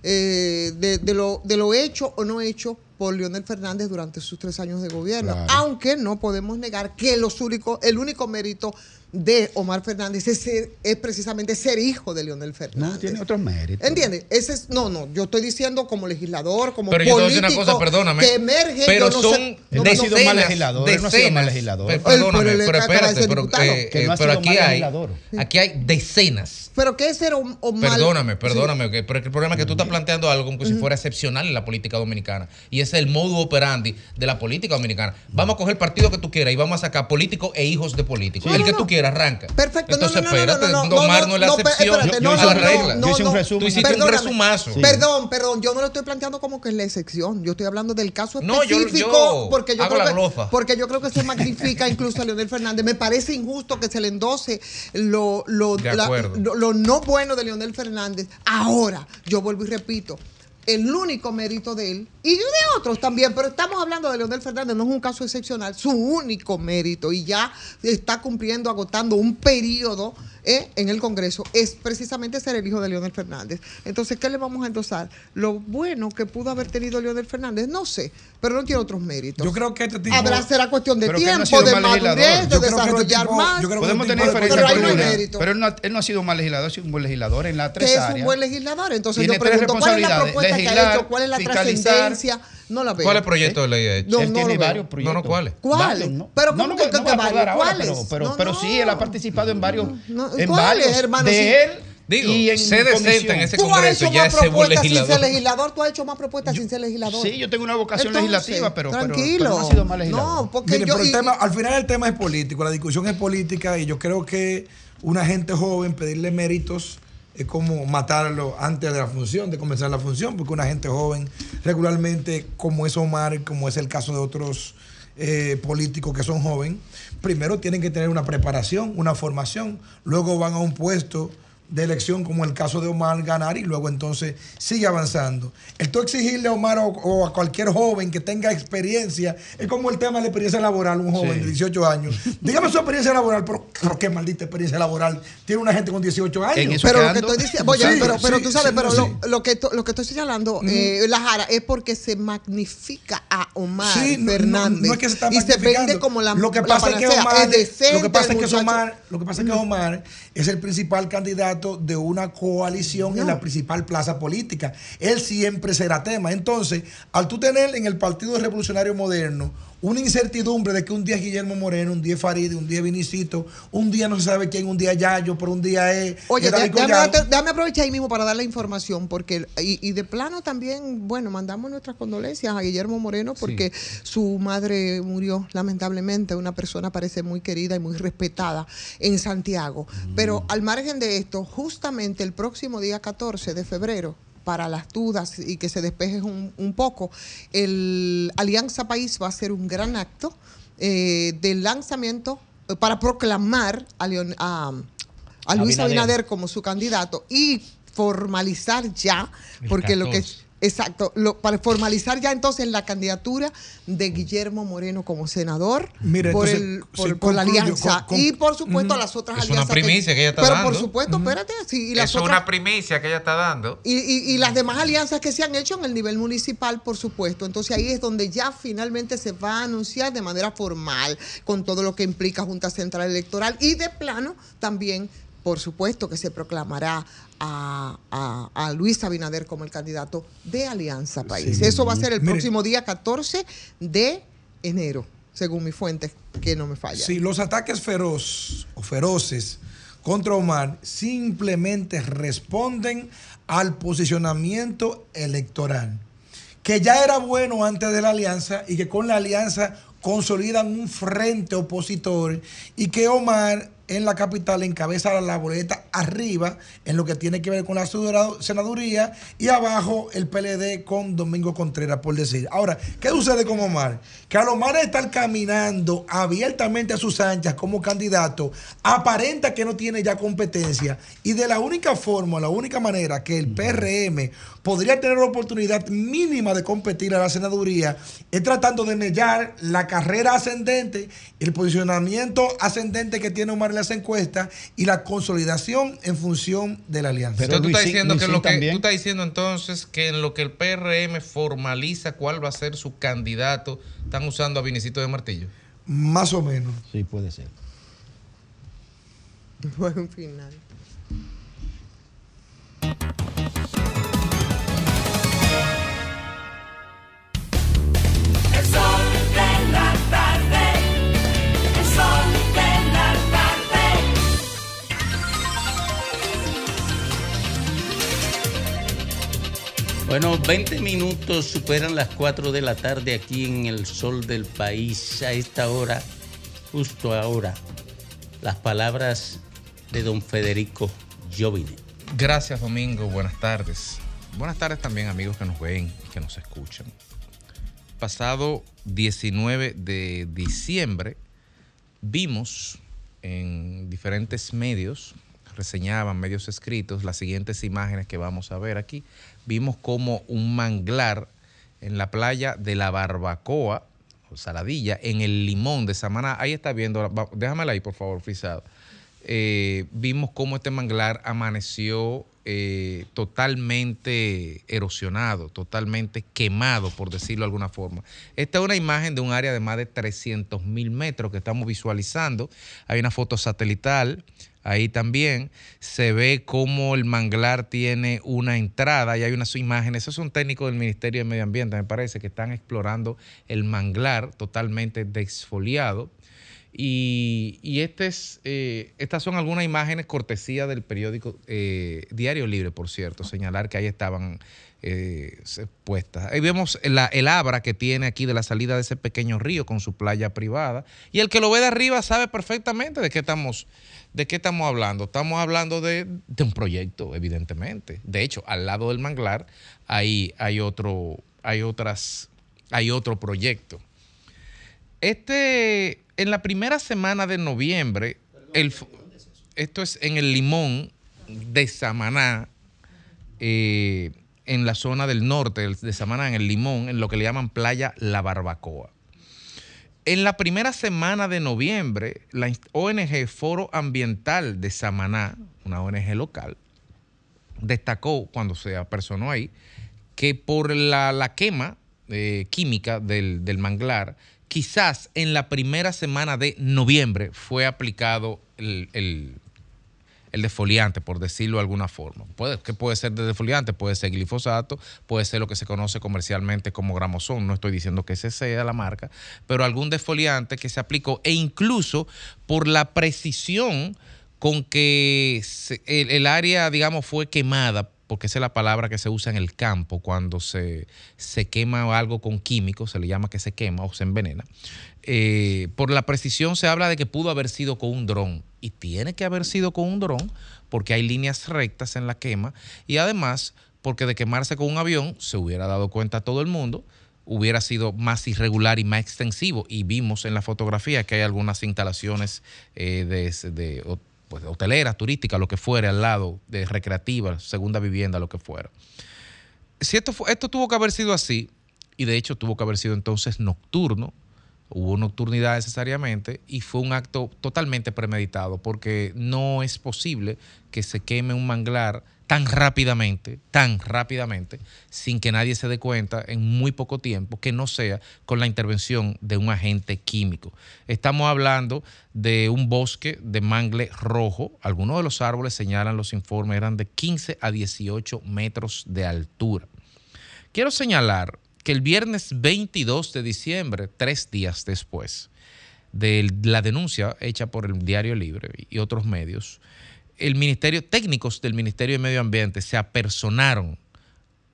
eh, de, de lo, de lo hecho o no hecho por Leonel Fernández durante sus tres años de gobierno. Claro. Aunque no podemos negar que los únicos, el único mérito de Omar Fernández es, ser- es precisamente ser hijo de Leonel Fernández. No, tiene otros méritos. ¿Entiendes? Ese es, no, no, yo estoy diciendo como legislador, como Pero yo político una cosa, perdóname. que emerge. Pero yo no son sé- no decenas, sido mal legislador, él no ha sido mal decenas. legislador. Pe- Él- Perdóname, pero pero espérate, pero, diputado. eh, Que no ha pero sido aquí hay, legislador. aquí hay decenas. Pero que ser o, o mal. Perdóname, Sí. perdóname, que- pero el problema es que tú estás planteando algo como si fuera excepcional en la política dominicana. Y ese es el modo operandi de la política dominicana. Vamos a coger el partido que tú quieras y vamos a sacar políticos e hijos de políticos. No, el no, que no. tú quieras, arranca. Perfecto, no, Entonces, no, no, no, espérate, no, no, Omar no, no es la excepción espérate, Yo no, regla. no, Yo hice un no. resumen. Tú hiciste un resumazo. Sí. Perdón, perdón, yo no lo estoy planteando como que es la excepción. Yo estoy hablando del caso No, yo- específico yo porque yo hago creo la que, glofa. porque yo creo que se magnifica incluso a Leonel Fernández. Me parece injusto que se le endose lo, lo, la- lo- lo no bueno de Leonel Fernández. Ahora, yo vuelvo y repito. El único mérito de él y de otros también, pero estamos hablando de Leonel Fernández, no es un caso excepcional, su único mérito y ya está cumpliendo, agotando un periodo eh, en el Congreso es precisamente ser el hijo de Leonel Fernández. Entonces, ¿qué le vamos a endosar? Lo bueno que pudo haber tenido Leonel Fernández, no sé, pero no tiene otros méritos. Yo creo que este tipo. Habrá será cuestión de Pero que él no tiempo, de madurez, de este desarrollar tipo- más. Podemos este tener diferencias Pero no mérito. pero él no, ha- él no ha sido un mal legislador, ha sido un buen legislador en las que tres es áreas. un buen legislador. Entonces yo pregunto, ¿cuál es la propuesta que ha hecho? ¿Cuál es la trascendencia? No la veo. ¿Cuáles proyectos de ley ha hecho? No, él no tiene varios proyectos. No, no, ¿cuáles? ¿Cuáles? ¿no? Pero no, ¿cómo no, que, no que varios? ¿Cuáles? pero, pero, No, pero no. sí, él ha participado en varios, No, en ¿cuáles, varios hermano? de él Digo, y en sé decente en ese Congreso, ya más ese buen propuestas sin ser legislador. legislador. Tú has hecho más propuestas sin ser legislador. Sí, yo tengo una vocación Entonces, legislativa, pero, pero- tranquilo. pero no ha sido mal legislador. No, porque Mire, yo... pero el y- tema, al final el tema es político, la discusión es política y yo creo que una gente joven pedirle méritos es como matarlo antes de la función, de comenzar la función, porque una gente joven regularmente, como es Omar, como es el caso de otros eh, políticos que son jóvenes, primero tienen que tener una preparación, una formación, luego van a un puesto de elección, como el caso de Omar, ganar y luego entonces sigue avanzando. El tú exigirle a Omar o, o a cualquier joven que tenga experiencia, es como el tema de la experiencia laboral, un joven Sí. de 18 años. Dígame su experiencia laboral, pero, pero qué maldita experiencia laboral tiene una gente con 18 años. Pero lo que estoy diciendo, Sí, pero, pero sí, tú sabes, sí, pero sí. lo, lo que, to- lo que estoy señalando, eh, la Jara, es porque se magnifica a Omar Sí, no- no- Fernández no es que se está y se vende como la lo que la pasa es que. Omar, decente lo que pasa es que. Omar, lo que pasa es que Omar es el principal candidato de una coalición en la principal plaza política. Él siempre será tema. Entonces, al tú tener en el Partido Revolucionario Moderno una incertidumbre de que un día es Guillermo Moreno, un día es Farid, un día es Vinicito, un día no se sabe quién, un día es Yayo, pero un día es, Oye, déjame, aprovechar ahí mismo para dar la información, porque, y, y de plano también, bueno, mandamos nuestras condolencias a Guillermo Moreno, porque su madre murió, lamentablemente, una persona parece muy querida y muy respetada en Santiago. Pero al margen de esto, justamente el próximo día 14 de febrero, para las dudas y que se despeje un, un poco, el Alianza País va a hacer un gran acto eh, de lanzamiento eh, para proclamar a, Leon- a, a Luis Abinader. Abinader como su candidato y formalizar ya, porque lo que 14. Exacto, lo, para formalizar ya entonces la candidatura de Guillermo Moreno como senador Mire, por, entonces, el, por, la alianza con- con- y por supuesto las otras Es una alianzas. primicia que ella está Pero dando. por supuesto, espérate, sí, y las Es otras una primicia que ella está dando. y, y- y las demás alianzas que se han hecho en el nivel municipal, por supuesto. Entonces ahí es donde ya finalmente se va a anunciar de manera formal, con todo lo que implica Junta Central Electoral y de plano también, por supuesto, que se proclamará a, a- a Luis Abinader como el candidato de Alianza País. Sí. Eso va a ser el Mire. próximo día 14 de enero, según mi fuente, que no me falla. Sí, los ataques feroz o feroces contra Omar simplemente responden al posicionamiento electoral, que ya era bueno antes de la alianza y que con la alianza consolidan un frente opositor y que Omar en la capital encabeza la boleta arriba en lo que tiene que ver con la senaduría y abajo el PLD con Domingo Contreras, por decir. Ahora, ¿qué sucede con Omar? Que al Omar estar caminando abiertamente a sus anchas como candidato, aparenta que no tiene ya competencia y de la única forma, la única manera que el PRM podría tener la oportunidad mínima de competir a la senaduría es tratando de mellar la carrera ascendente, el posicionamiento ascendente que tiene Omar en las encuestas y la consolidación en función de la alianza. Entonces, tú estás diciendo que, en lo que tú estás diciendo entonces que en lo que el PRM formaliza cuál va a ser su candidato, están usando a Vinicito de Martillo. Más o menos. Sí, puede ser. Buen final. Bueno, 20 minutos superan las 4 de la tarde aquí en el sol del país. A esta hora, justo ahora, las palabras de don Federico Jovine. Gracias, Domingo. Buenas tardes. Buenas tardes también, amigos que nos ven y que nos escuchan. Pasado 19 de diciembre, vimos en diferentes medios, reseñaban medios escritos, las siguientes imágenes que vamos a ver aquí. Vimos como un manglar en la playa de la Barbacoa, o Saladilla, en el Limón de Samaná. Ahí está viendo, déjamela ahí, por favor, frisado. eh, vimos cómo este manglar amaneció eh, totalmente erosionado, totalmente quemado, por decirlo de alguna forma. Esta es una imagen de un área de más de 300 mil metros que estamos visualizando. Hay una foto satelital. Ahí también se ve cómo el manglar tiene una entrada y hay unas imágenes. Esos son técnicos del Ministerio de Medio Ambiente, me parece, que están explorando el manglar totalmente desfoliado. Y, y este es, eh, estas son algunas imágenes cortesía del periódico eh, Diario Libre, por cierto, señalar que ahí estaban eh, puestas. Ahí vemos el abra que tiene aquí de la salida de ese pequeño río con su playa privada. Y el que lo ve de arriba sabe perfectamente de qué estamos, de qué estamos hablando. Estamos hablando de, un proyecto, evidentemente. De hecho, al lado del manglar ahí hay otro, hay otras, hay otro proyecto. Este, en la primera semana de noviembre, esto es en el Limón de Samaná, eh, en la zona del norte de Samaná, en el Limón, en lo que le llaman Playa La Barbacoa. En la primera semana de noviembre, la ONG Foro Ambiental de Samaná, una ONG local, destacó cuando se apersonó ahí que por la, quema eh, química del, manglar, quizás en la primera semana de noviembre fue aplicado el- el defoliante, por decirlo de alguna forma. Puede, que puede ser de defoliante, puede ser glifosato, puede ser lo que se conoce comercialmente como gramosón. No estoy diciendo que ese sea la marca, pero algún defoliante que se aplicó e incluso por la precisión con que el área, digamos, fue quemada, porque esa es la palabra que se usa en el campo cuando se, se quema algo con químicos, se le llama que se quema o se envenena. Eh, por la precisión se habla de que pudo haber sido con un dron y tiene que haber sido con un dron porque hay líneas rectas en la quema y además porque de quemarse con un avión se hubiera dado cuenta todo el mundo hubiera sido más irregular y más extensivo y vimos en la fotografía que hay algunas instalaciones eh, de, de, pues, hoteleras, turísticas, lo que fuera, al lado, de recreativas, segunda vivienda, lo que fuera. Si esto, esto tuvo que haber sido así, y de hecho tuvo que haber sido entonces nocturno, hubo nocturnidad necesariamente, y fue un acto totalmente premeditado, porque no es posible que se queme un manglar tan rápidamente, tan rápidamente, sin que nadie se dé cuenta en muy poco tiempo, que no sea con la intervención de un agente químico. Estamos hablando de un bosque de mangle rojo. Algunos de los árboles, señalan los informes, eran de 15 a 18 metros de altura. Quiero señalar que el viernes 22 de diciembre, tres días después de la denuncia hecha por el Diario Libre y otros medios, el ministerio, técnicos del Ministerio de Medio Ambiente se apersonaron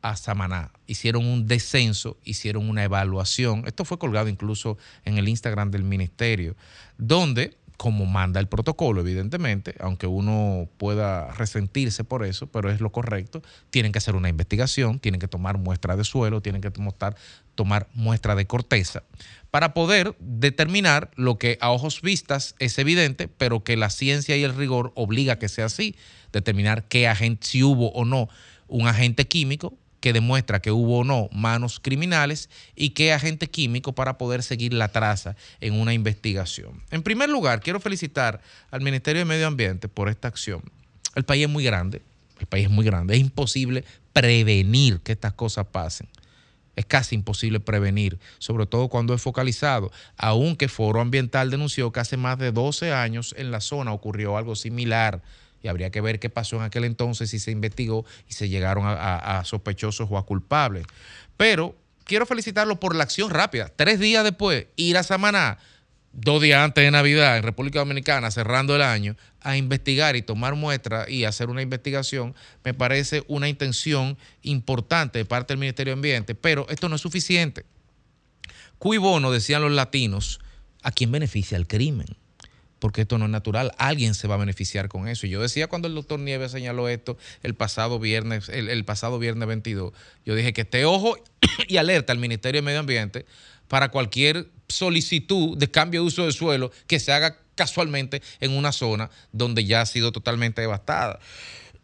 a Samaná, hicieron un descenso, hicieron una evaluación. Esto fue colgado incluso en el Instagram del ministerio, donde, como manda el protocolo, evidentemente, aunque uno pueda resentirse por eso, pero es lo correcto, tienen que hacer una investigación, tienen que tomar muestra de suelo, tienen que tomar, tomar muestra de corteza para poder determinar lo que a ojos vistas es evidente, pero que la ciencia y el rigor obliga a que sea así, determinar qué agente, si hubo o no un agente químico que demuestra que hubo o no manos criminales y qué agente químico para poder seguir la traza en una investigación. En primer lugar, quiero felicitar al Ministerio de Medio Ambiente por esta acción. El país es muy grande, el país es muy grande, es imposible prevenir que estas cosas pasen. Es casi imposible prevenir, sobre todo cuando es focalizado, aunque Foro Ambiental denunció que hace más de 12 años en la zona ocurrió algo similar habría que ver qué pasó en aquel entonces si se investigó y se llegaron a sospechosos o a culpables. Pero quiero felicitarlo por la acción rápida. Tres días después, ir a Samaná, dos días antes de Navidad en República Dominicana, cerrando el año, a investigar y tomar muestras y hacer una investigación, me parece una intención importante de parte del Ministerio de Ambiente, pero esto no es suficiente. Cui bono, decían los latinos, ¿a quién beneficia el crimen? Porque esto no es natural, alguien se va a beneficiar con eso. Y yo decía cuando el doctor Nieves señaló esto el pasado viernes, el, pasado viernes 22, yo dije que esté ojo y alerta al Ministerio de Medio Ambiente para cualquier solicitud de cambio de uso de suelo que se haga casualmente en una zona donde ya ha sido totalmente devastada.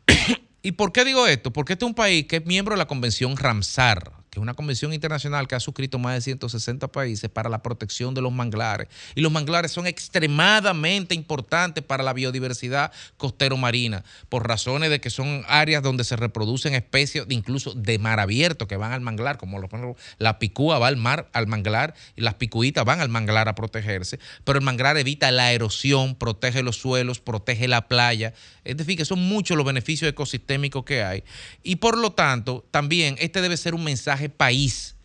¿Y por qué digo esto? Porque este es un país que es miembro de la Convención Ramsar, que es una convención internacional que ha suscrito más de 160 países para la protección de los manglares. Y los manglares son extremadamente importantes para la biodiversidad costero-marina, por razones de que son áreas donde se reproducen especies incluso de mar abierto que van al manglar, como ejemplo, la picúa va al mar, al manglar, y las picuitas van al manglar a protegerse, pero el manglar evita la erosión, protege los suelos, protege la playa, es decir, que son muchos los beneficios ecosistémicos que hay. Y por lo tanto, también este debe ser un mensaje país.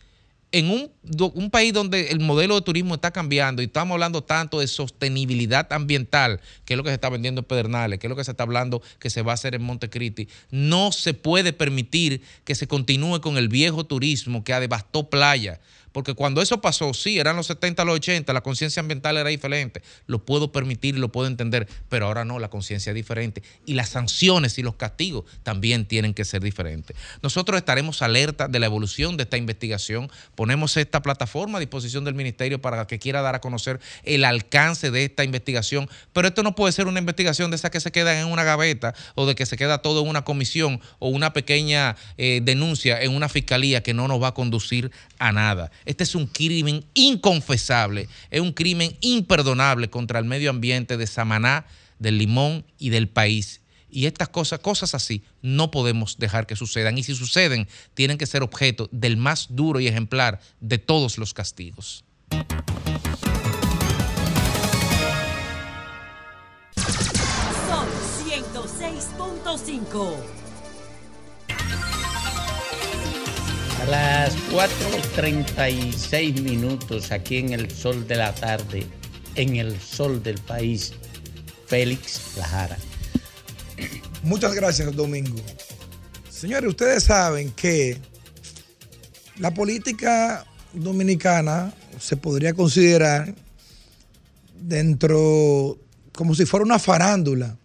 En un, un país donde el modelo de turismo está cambiando y estamos hablando tanto de sostenibilidad ambiental, que es lo que se está vendiendo en Pedernales, que es lo que se está hablando que se va a hacer en Montecristi, no se puede permitir que se continúe con el viejo turismo que devastó playa. Porque cuando eso pasó, sí, eran los 70, los 80, la conciencia ambiental era diferente. Lo puedo permitir y lo puedo entender, pero ahora no, la conciencia es diferente. Y las sanciones y los castigos también tienen que ser diferentes. Nosotros estaremos alerta de la evolución de esta investigación. Ponemos esta plataforma a disposición del Ministerio para que quiera dar a conocer el alcance de esta investigación. Pero esto no puede ser una investigación de esas que se quedan en una gaveta o de que se queda todo en una comisión o una pequeña eh, denuncia en una fiscalía que no nos va a conducir a nada. Este es un crimen inconfesable, es un crimen imperdonable contra el medio ambiente de Samaná, del Limón y del país. Y estas cosas, cosas así, no podemos dejar que sucedan. Y si suceden, tienen que ser objeto del más duro y ejemplar de todos los castigos. Son 106.5. A las 4.36 minutos aquí en el sol de la tarde, en el sol del país, Félix Lajara. Muchas gracias, Domingo. Señores, ustedes saben que la política dominicana se podría considerar dentro como si fuera una farándula,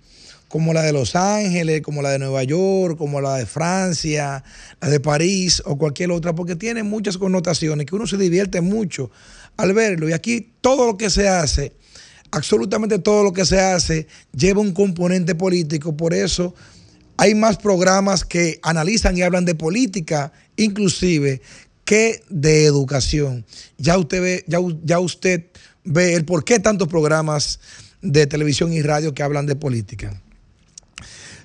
como la de Los Ángeles, como la de Nueva York, como la de Francia, la de París o cualquier otra, porque tiene muchas connotaciones que uno se divierte mucho al verlo. Y aquí todo lo que se hace, absolutamente todo lo que se hace, lleva un componente político, por eso hay más programas que analizan y hablan de política, inclusive, que de educación. Ya usted ve, ya, usted ve el por qué tantos programas de televisión y radio que hablan de política.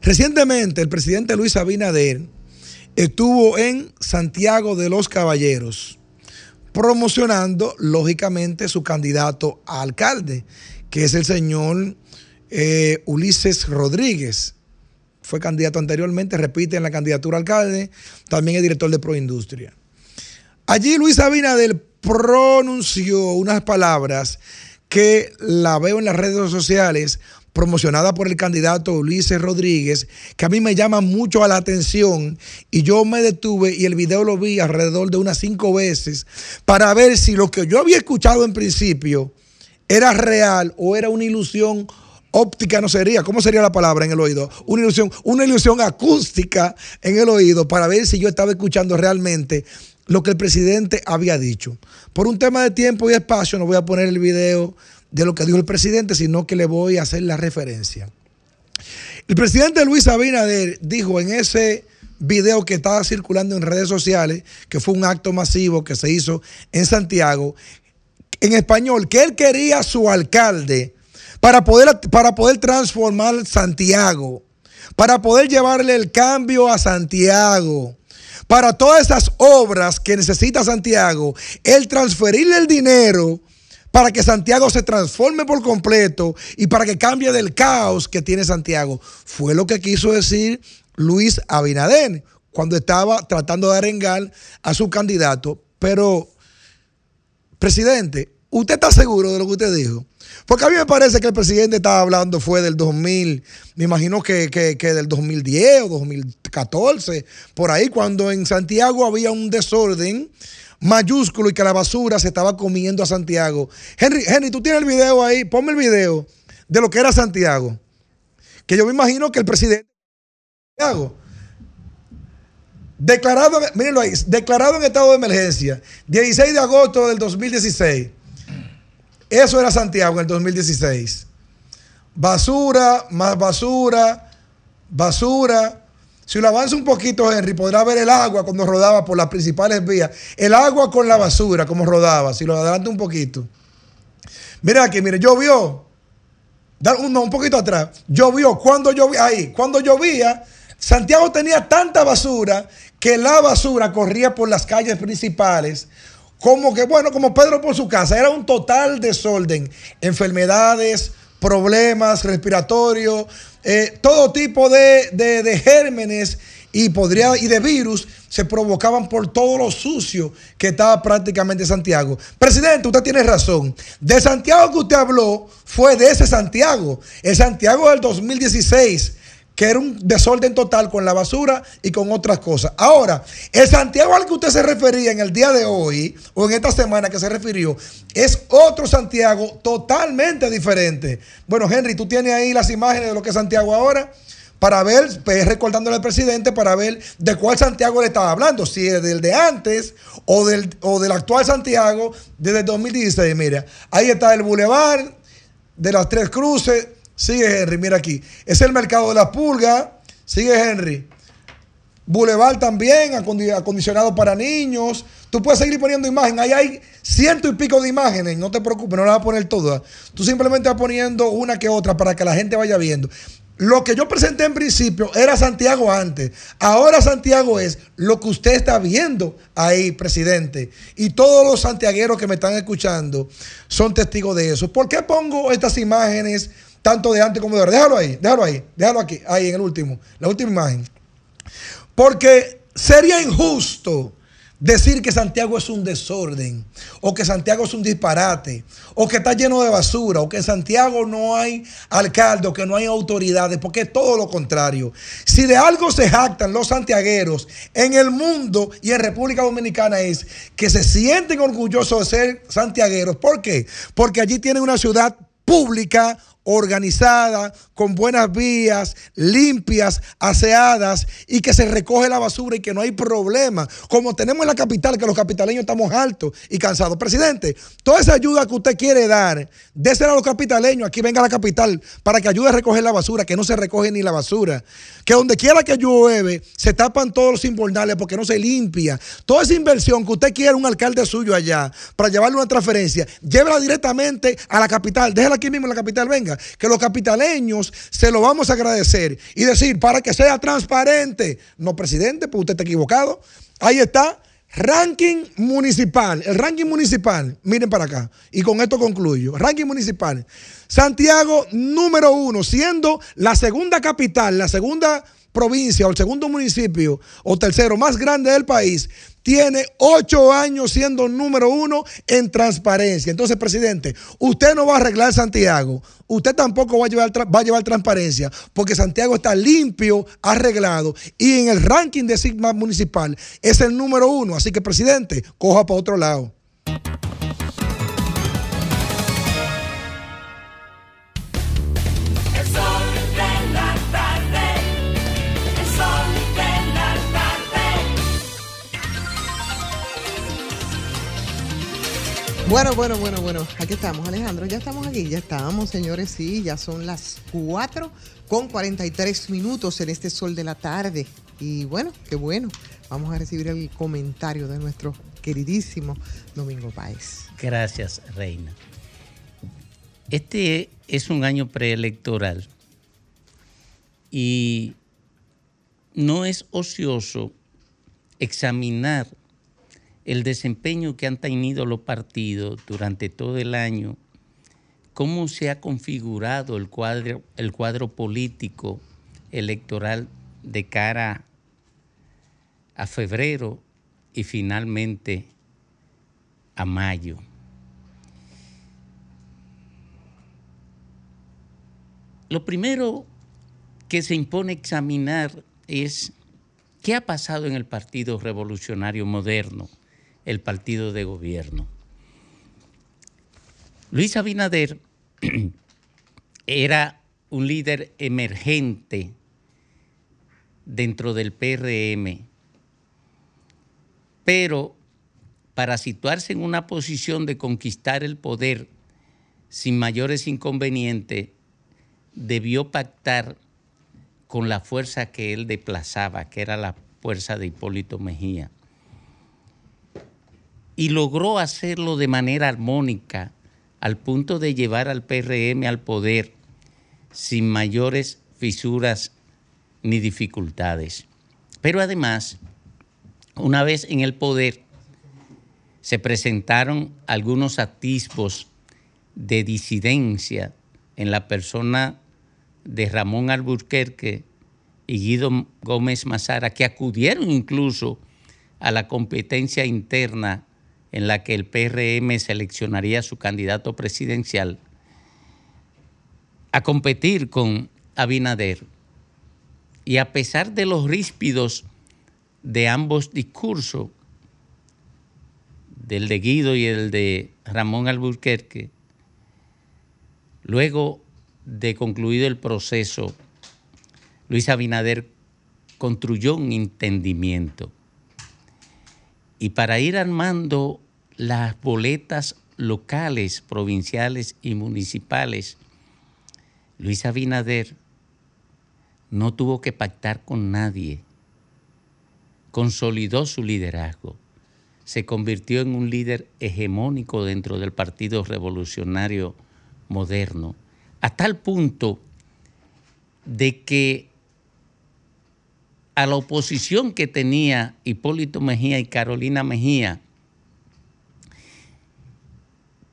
Recientemente el presidente Luis Abinader estuvo en Santiago de los Caballeros promocionando lógicamente su candidato a alcalde, que es el señor eh, Ulises Rodríguez. Fue candidato anteriormente, repite en la candidatura a alcalde, también es director de Proindustria. Allí Luis Abinader pronunció unas palabras que la veo en las redes sociales promocionada por el candidato Ulises Rodríguez, que a mí me llama mucho a la atención y yo me detuve y el video lo vi alrededor de unas cinco veces para ver si lo que yo había escuchado en principio era real o era una ilusión óptica, no sería, ¿cómo sería la palabra en el oído? Una ilusión, una ilusión acústica en el oído para ver si yo estaba escuchando realmente lo que el presidente había dicho. Por un tema de tiempo y espacio no voy a poner el video de lo que dijo el presidente, sino que le voy a hacer la referencia. El presidente Luis Abinader dijo en ese video que estaba circulando en redes sociales, que fue un acto masivo que se hizo en Santiago, en español, que él quería a su alcalde para poder, para poder transformar Santiago, para poder llevarle el cambio a Santiago, para todas esas obras que necesita Santiago, él transferirle el dinero para que Santiago se transforme por completo y para que cambie del caos que tiene Santiago. Fue lo que quiso decir Luis Abinader cuando estaba tratando de arengar a su candidato. Pero, presidente, ¿usted está seguro de lo que usted dijo? Porque a mí me parece que el presidente estaba hablando fue del 2000, me imagino que, que, que del 2010 o 2014, por ahí, cuando en Santiago había un desorden mayúsculo y que la basura se estaba comiendo a Santiago. Henry, Henry, tú tienes el video ahí, ponme el video de lo que era Santiago. Que yo me imagino que el presidente de Santiago, declarado, mírenlo ahí, declarado en estado de emergencia, 16 de agosto del 2016. Eso era Santiago en el 2016. Basura, más basura, basura. Si lo avanza un poquito, Henry, podrá ver el agua cuando rodaba por las principales vías. El agua con la basura, como rodaba. Si lo adelanta un poquito. Mira aquí, mire, llovió. No, un poquito atrás. Llovió. Cuando llovía, ahí, cuando llovía, Santiago tenía tanta basura que la basura corría por las calles principales. Como que, bueno, como Pedro por su casa. Era un total desorden. Enfermedades, problemas respiratorios, eh, todo tipo de, de- gérmenes y, podría, y de virus se provocaban por todo lo sucio que estaba prácticamente Santiago. Presidente, usted tiene razón. De Santiago que usted habló fue de ese Santiago, el Santiago del 2016 que era un desorden total con la basura y con otras cosas. Ahora, el Santiago al que usted se refería en el día de hoy, o en esta semana que se refirió, es otro Santiago totalmente diferente. Bueno, Henry, tú tienes ahí las imágenes de lo que es Santiago ahora, para ver, pues, recordándole al presidente, para ver de cuál Santiago le estaba hablando, si es del de antes o del, o del actual Santiago desde el 2016. Mira, ahí está el bulevar de las tres cruces. Sigue Henry, mira aquí. Es el mercado de la pulga. Sigue Henry. Boulevard también, acondi- acondicionado para niños. Tú puedes seguir poniendo imágenes. Ahí hay ciento y pico de imágenes. No te preocupes, no las vas a poner todas. Tú simplemente vas poniendo una que otra para que la gente vaya viendo. Lo que yo presenté en principio era Santiago antes. Ahora Santiago es lo que usted está viendo ahí, presidente. Y todos los santiagueros que me están escuchando son testigos de eso. ¿Por qué pongo estas imágenes tanto de antes como de ahora? Déjalo ahí, déjalo ahí, déjalo aquí, ahí en el último, la última imagen. Porque sería injusto decir que Santiago es un desorden, o que Santiago es un disparate, o que está lleno de basura, o que en Santiago no hay alcalde, o que no hay autoridades, porque es todo lo contrario. Si de algo se jactan los santiagueros en el mundo y en República Dominicana es que se sienten orgullosos de ser santiagueros. ¿Por qué? Porque allí tienen una ciudad pública, organizada, con buenas vías, limpias, aseadas y que se recoge la basura y que no hay problema. Como tenemos en la capital, que los capitaleños estamos altos y cansados. Presidente, toda esa ayuda que usted quiere dar, désela a los capitaleños, aquí venga a la capital, para que ayude a recoger la basura, que no se recoge ni la basura. Que donde quiera que llueve, se tapan todos los invernales porque no se limpia. Toda esa inversión que usted quiere un alcalde suyo allá para llevarle una transferencia, llévela directamente a la capital, déjela aquí mismo en la capital, venga, que los capitaleños se lo vamos a agradecer y decir para que sea transparente. No, presidente, pues usted está equivocado. Ahí está. Ranking municipal, el ranking municipal, miren para acá, y con esto concluyo. Ranking municipal. Santiago número uno, siendo la segunda capital, la segunda provincia o el segundo municipio o tercero más grande del país, tiene ocho años siendo número uno en transparencia. Entonces, presidente, usted no va a arreglar Santiago, usted tampoco va a llevar, va a llevar transparencia, porque Santiago está limpio, arreglado, y en el ranking de Sigma municipal es el número uno. Así que, presidente, coja para otro lado. Bueno, bueno, bueno, bueno. Aquí estamos, Alejandro. Ya estamos aquí, ya estamos, señores. Sí, ya son las 4 con 43 minutos en este sol de la tarde. Y bueno, qué bueno. Vamos a recibir el comentario de nuestro queridísimo Domingo Páez. Gracias, Reina. Este es un año preelectoral y no es ocioso examinar el desempeño que han tenido los partidos durante todo el año, cómo se ha configurado el cuadro, político electoral de cara a febrero y finalmente a mayo. Lo primero que se impone examinar es qué ha pasado en el Partido Revolucionario Moderno, el partido de gobierno. Luis Abinader era un líder emergente dentro del PRM, pero para situarse en una posición de conquistar el poder sin mayores inconvenientes, debió pactar con la fuerza que él desplazaba, que era la fuerza de Hipólito Mejía. Y logró hacerlo de manera armónica al punto de llevar al PRM al poder sin mayores fisuras ni dificultades. Pero además, una vez en el poder, se presentaron algunos atisbos de disidencia en la persona de Ramón Alburquerque y Guido Gómez Mazara, que acudieron incluso a la competencia interna en la que el PRM seleccionaría a su candidato presidencial, a competir con Abinader. Y a pesar de los ríspidos de ambos discursos, del de Guido y el de Ramón Alburquerque, luego de concluido el proceso, Luis Abinader construyó un entendimiento. Y para ir armando las boletas locales, provinciales y municipales, Luis Abinader no tuvo que pactar con nadie. Consolidó su liderazgo. Se convirtió en un líder hegemónico dentro del Partido Revolucionario Moderno, a tal punto de que a la oposición que tenía Hipólito Mejía y Carolina Mejía,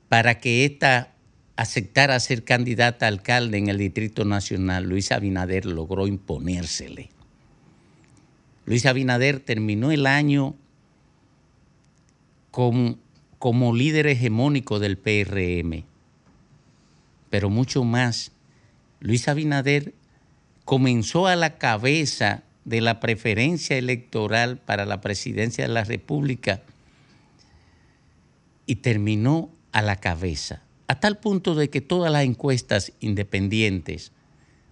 para que ésta aceptara ser candidata a alcalde en el Distrito Nacional, Luis Abinader logró imponérsele. Luis Abinader terminó el año como, como líder hegemónico del PRM, pero mucho más. Luis Abinader comenzó a la cabeza de la preferencia electoral para la presidencia de la República y terminó a la cabeza, a tal punto de que todas las encuestas independientes,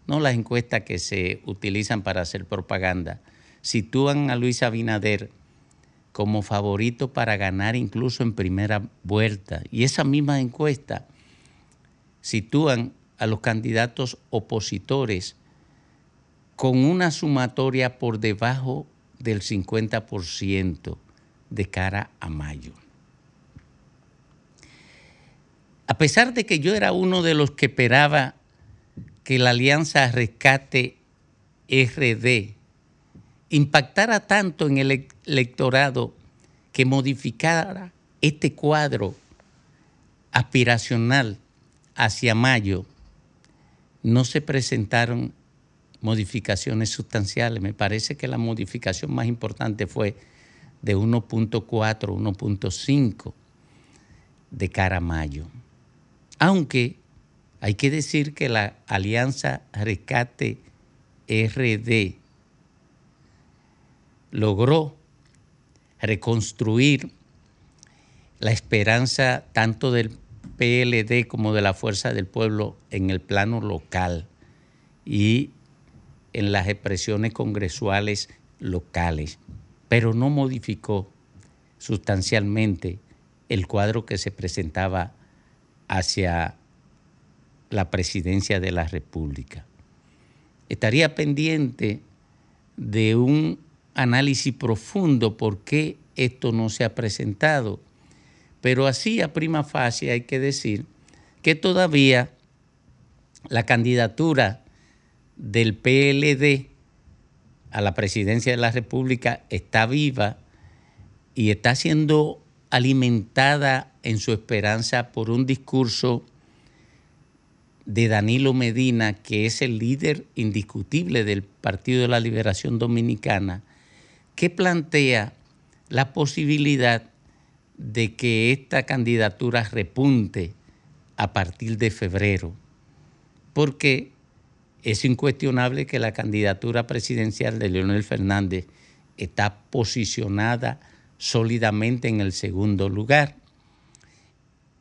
no las encuestas que se utilizan para hacer propaganda, sitúan a Luis Abinader como favorito para ganar incluso en primera vuelta. Y esa misma encuesta sitúan a los candidatos opositores con una sumatoria por debajo del 50% de cara a mayo. A pesar de que yo era uno de los que esperaba que la alianza Rescate RD impactara tanto en el electorado que modificara este cuadro aspiracional hacia mayo, no se presentaron modificaciones sustanciales. Me parece que la modificación más importante fue de 1.4, 1.5 de cara a mayo. Aunque hay que decir que la Alianza Rescate RD logró reconstruir la esperanza tanto del PLD como de la Fuerza del Pueblo en el plano local y en las expresiones congresuales locales, pero no modificó sustancialmente el cuadro que se presentaba hacia la presidencia de la República. Estaría pendiente de un análisis profundo por qué esto no se ha presentado, pero así a prima facie hay que decir que todavía la candidatura del PLD a la presidencia de la República está viva y está siendo alimentada en su esperanza por un discurso de Danilo Medina, que es el líder indiscutible del Partido de la Liberación Dominicana, que plantea la posibilidad de que esta candidatura repunte a partir de febrero, porque es incuestionable que la candidatura presidencial de Leonel Fernández está posicionada sólidamente en el segundo lugar.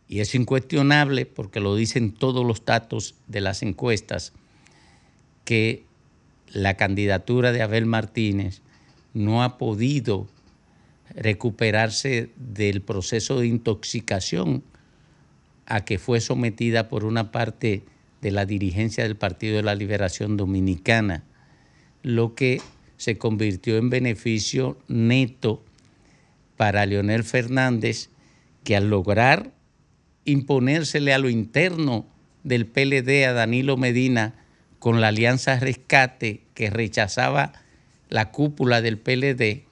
Y es incuestionable, porque lo dicen todos los datos de las encuestas, que la candidatura de Abel Martínez no ha podido recuperarse del proceso de intoxicación a que fue sometida por una parte de la dirigencia del Partido de la Liberación Dominicana lo que se convirtió en beneficio neto para Leonel Fernández, que al lograr imponérsele a lo interno del PLD a Danilo Medina con la alianza rescate que rechazaba la cúpula del PLD,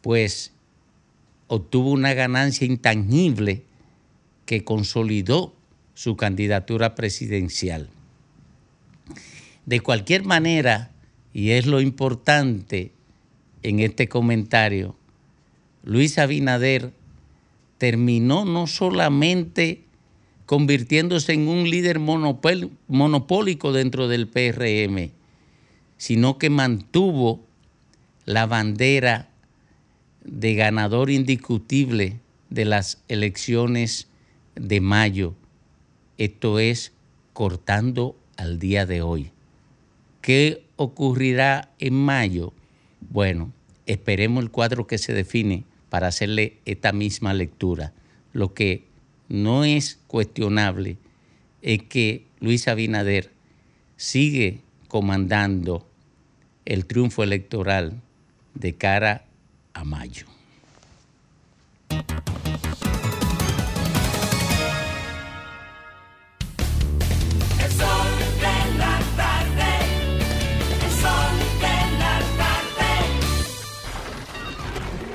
pues obtuvo una ganancia intangible que consolidó su candidatura presidencial. De cualquier manera, y es lo importante en este comentario, Luis Abinader terminó no solamente convirtiéndose en un líder monopólico dentro del PRM, sino que mantuvo la bandera de ganador indiscutible de las elecciones de mayo. Esto es cortando al día de hoy. ¿Qué ocurrirá en mayo? Bueno, esperemos el cuadro que se define para hacerle esta misma lectura. Lo que no es cuestionable es que Luis Abinader sigue comandando el triunfo electoral de cara a mayo.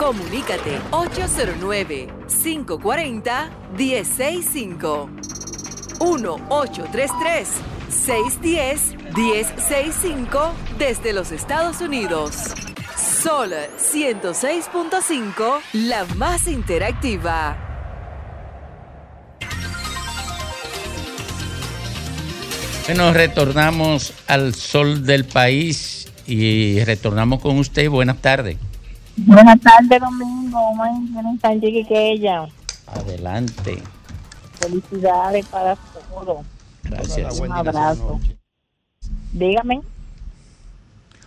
Comunícate 809-540-1065. 1-833-610-1065 desde los Estados Unidos. Sol 106.5, la más interactiva. Bueno, retornamos al sol del país y retornamos con usted. Buenas tardes. Buenas tardes, Domingo. Muy bien, tan que ella. Adelante. Felicidades para todos. Gracias. Un abrazo. Dígame.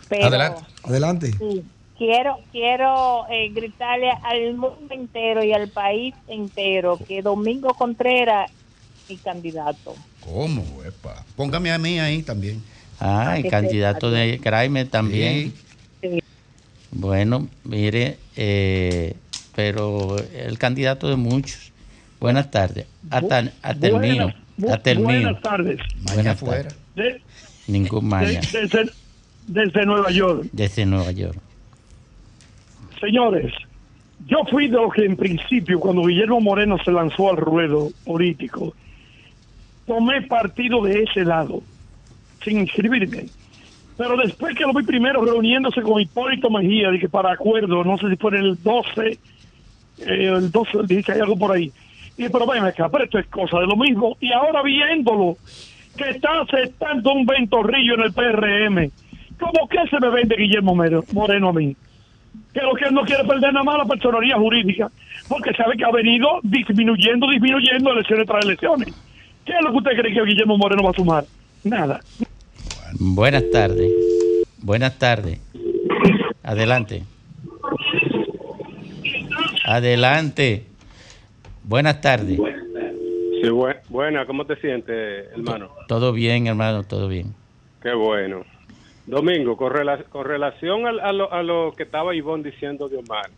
Pero, Adelante. Adelante. sí, quiero quiero eh, gritarle al mundo entero y al país entero que Domingo Contreras es mi candidato. ¿Cómo? Epa. Póngame a mí ahí también. Ah, el candidato de Kramer también. Sí. Bueno, mire, eh, pero el candidato de muchos. Buenas tardes. Hasta, hasta el Buenas- mío. Hasta el mío. buenas tardes. Buenas afuera. tardes. De- Ningún maña. de- desde, desde Nueva York. Desde Nueva York. Señores, yo fui de los que en principio, cuando Guillermo Moreno se lanzó al ruedo político, tomé partido de ese lado, sin inscribirme. Pero después que lo vi primero reuniéndose con Hipólito Mejía, que para acuerdo, no sé si fue el 12, eh, el 12, dice hay algo por ahí. Y pero ven acá, pero esto es cosa de lo mismo. Y ahora viéndolo, que está aceptando un ventorrillo en el PRM, ¿cómo que se me vende Guillermo Moreno a mí? que lo que él no quiere perder nada más la personalidad jurídica, porque sabe que ha venido disminuyendo, disminuyendo elecciones tras elecciones. ¿Qué es lo que usted cree que Guillermo Moreno va a sumar? Nada. Buenas tardes. Buenas tardes. Adelante. Adelante. Buenas tardes. Sí, bue- buena, ¿cómo te sientes, hermano? Todo bien, hermano, todo bien. Qué bueno. Domingo, con, rela- con relación a, lo, a lo que estaba Ivonne diciendo de Omar,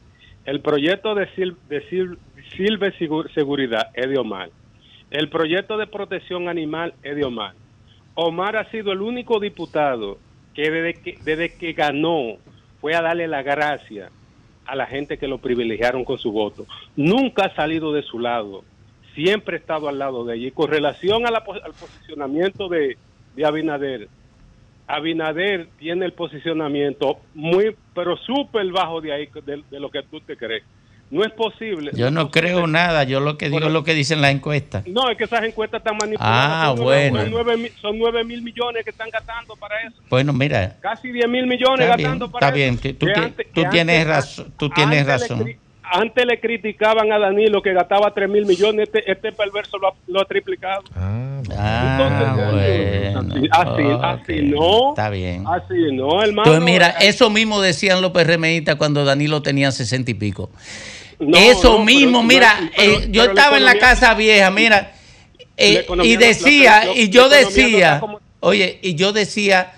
el proyecto de, Sil- de Sil- Silve Sigur- Seguridad es de Omar. El proyecto de protección animal es de Omar. Omar ha sido el único diputado que desde que, desde que ganó fue a darle la gracia a la gente que lo privilegiaron con su voto. Nunca ha salido de su lado. Siempre ha estado al lado de ella. Y con relación al posicionamiento de, de Abinader, Abinader tiene el posicionamiento muy, pero súper bajo de ahí, de, de lo que tú te crees. No es posible. Yo no creo nada, yo lo que digo es lo que dicen las encuestas. No, es que esas encuestas están manipuladas. Ah, Son bueno. Son nueve, mil- son nueve mil millones que están gastando para eso. Bueno, mira, Casi 10 mil millones está bien, gastando para está bien, eso. tú, tú Que ti- antes- tú que tienes antes- razón, tú tienes antes le razón. Antes le criticaban a Danilo que gastaba 3 mil millones, este, este perverso lo ha, lo ha triplicado. Ah, bueno. Así, así, no. Está bien. Así no, hermano. Entonces, mira, eso mismo decían los PRMistas cuando Danilo tenía sesenta y pico. No, eso no, pero- mismo, no, mira, pero- eh, yo pero estaba en la casa vieja, mira, eh, y decía, y yo decía, como- oye, y yo decía,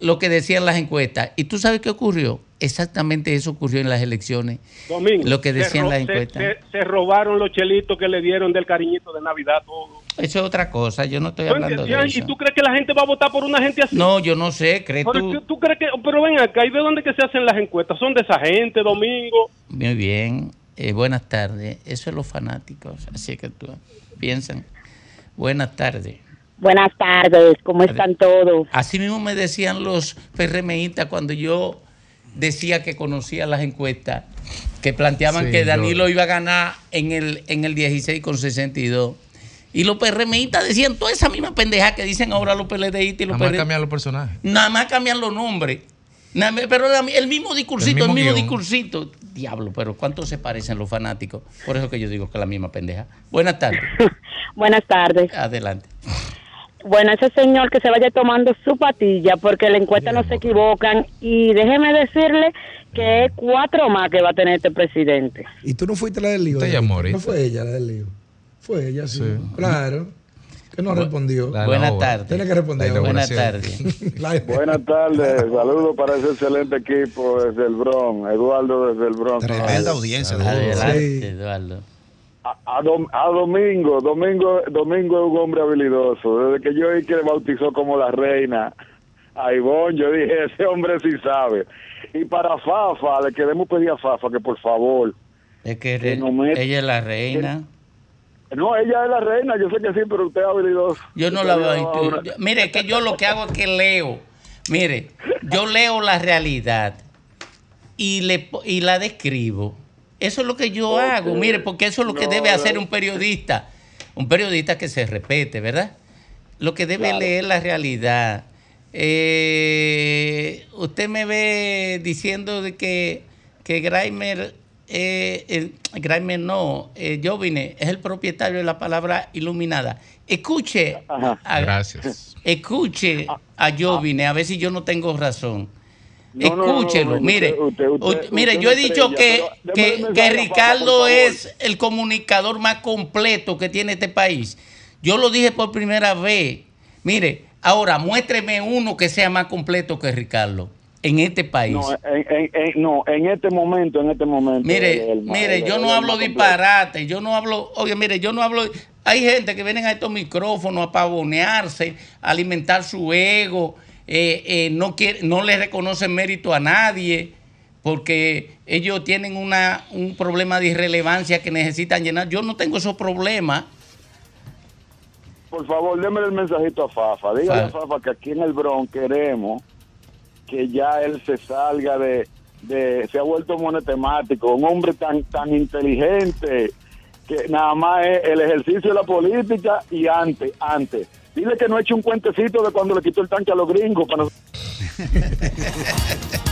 lo que decían las encuestas. ¿Y tú sabes qué ocurrió? Exactamente eso ocurrió en las elecciones. Domingo, Lo que decían las encuestas. Se, se robaron los chelitos que le dieron del cariñito de Navidad. Todo. Eso es otra cosa, yo no estoy ¿Tú hablando de ¿Y eso. tú crees que la gente va a votar por una gente así? No, yo no sé, ¿crees Pero tú? crees que, pero ven acá, ¿y de dónde que se hacen las encuestas? ¿Son de esa gente, Domingo? Muy bien, eh, buenas tardes. Eso es los fanáticos, así que tú piensan. Buenas tardes. Buenas tardes, ¿cómo están todos? Así mismo me decían los PRMistas cuando yo decía que conocía las encuestas, que planteaban Sí, que yo- Danilo iba a ganar en el, en el 16 con 62. Y los PRMistas decían toda esa misma pendeja que dicen ahora los PLDistas y los Nada más PRD. cambiar los personajes. Nada más cambian los nombres. Nada más- pero la- el mismo discursito, el El mismo, mismo guion. discursito. Diablo, pero ¿cuánto se parecen los fanáticos? Por eso que yo digo que es la misma pendeja. Buenas tardes. Buenas tardes. Adelante. Bueno, ese señor que se vaya tomando su patilla porque la encuesta no se equivocan y déjeme decirle que es cuatro más que va a tener este presidente. ¿Y tú no fuiste la del lío? Usted llamó ahorita. No fue ella la del lío. Fue ella, sí. Sí. Claro. Que no Bu- respondió. Buenas tardes. Tiene que responder. Buenas tardes. Buenas tardes, saludos para ese excelente equipo desde el Bronx, Eduardo desde el Bronx. Tremenda audiencia. de Adelante, Sí. Eduardo. A, a Dom- a Domingo, Domingo, Domingo es un hombre habilidoso. Desde que yo vi que le bautizó como la reina a Ivonne, yo dije, ese hombre sí sabe. Y para Fafa, le queremos pedir a Fafa que por favor, Es que Que re- no me- ella es la reina. No, ella es la reina, yo sé que sí, pero usted es habilidoso. Yo no Usted la veo. Mire, que yo lo que hago es que leo. Mire, yo leo la realidad y, le, y la describo. Eso es lo que yo hago. Mire, porque eso es lo que No, debe hacer un periodista. Un periodista que se respete, ¿verdad? Lo que debe Claro. leer la realidad. Eh, usted me ve diciendo de que, que Grimer, eh, el, no, eh, Jovine es el propietario de la palabra iluminada. Escuche, Ajá. a- Gracias. escuche a Jovine, a ver si yo no tengo razón. No, no, no, no, Escúchelo, usted- mire, usted- usted- usted- mire, usted yo he dicho estrella, que, pero que, Ricardo es el comunicador más completo que tiene este país. Yo lo dije por primera vez. Mire, ahora muéstreme uno que sea más completo que Ricardo en este país. No, en, en- en- no, en este momento, en este momento. Mire, el- mire, el- yo no hablo disparate, yo no hablo, oye, mire, yo no hablo, hay gente que vienen a estos micrófonos a pavonearse, a alimentar su ego, eh, eh, no quiere, no le reconocen mérito a nadie, porque ellos tienen una, un problema de irrelevancia que necesitan llenar. Yo no tengo esos problemas. Por favor, démele el mensajito a Fafa. Dígale a Fa- Fafa que aquí en el Bronx queremos que ya él se salga de, de se ha vuelto monotemático, un hombre tan tan inteligente que nada más es el ejercicio de la política y antes, antes. Dile que no eche un cuentecito de cuando le quitó el tanque a los gringos para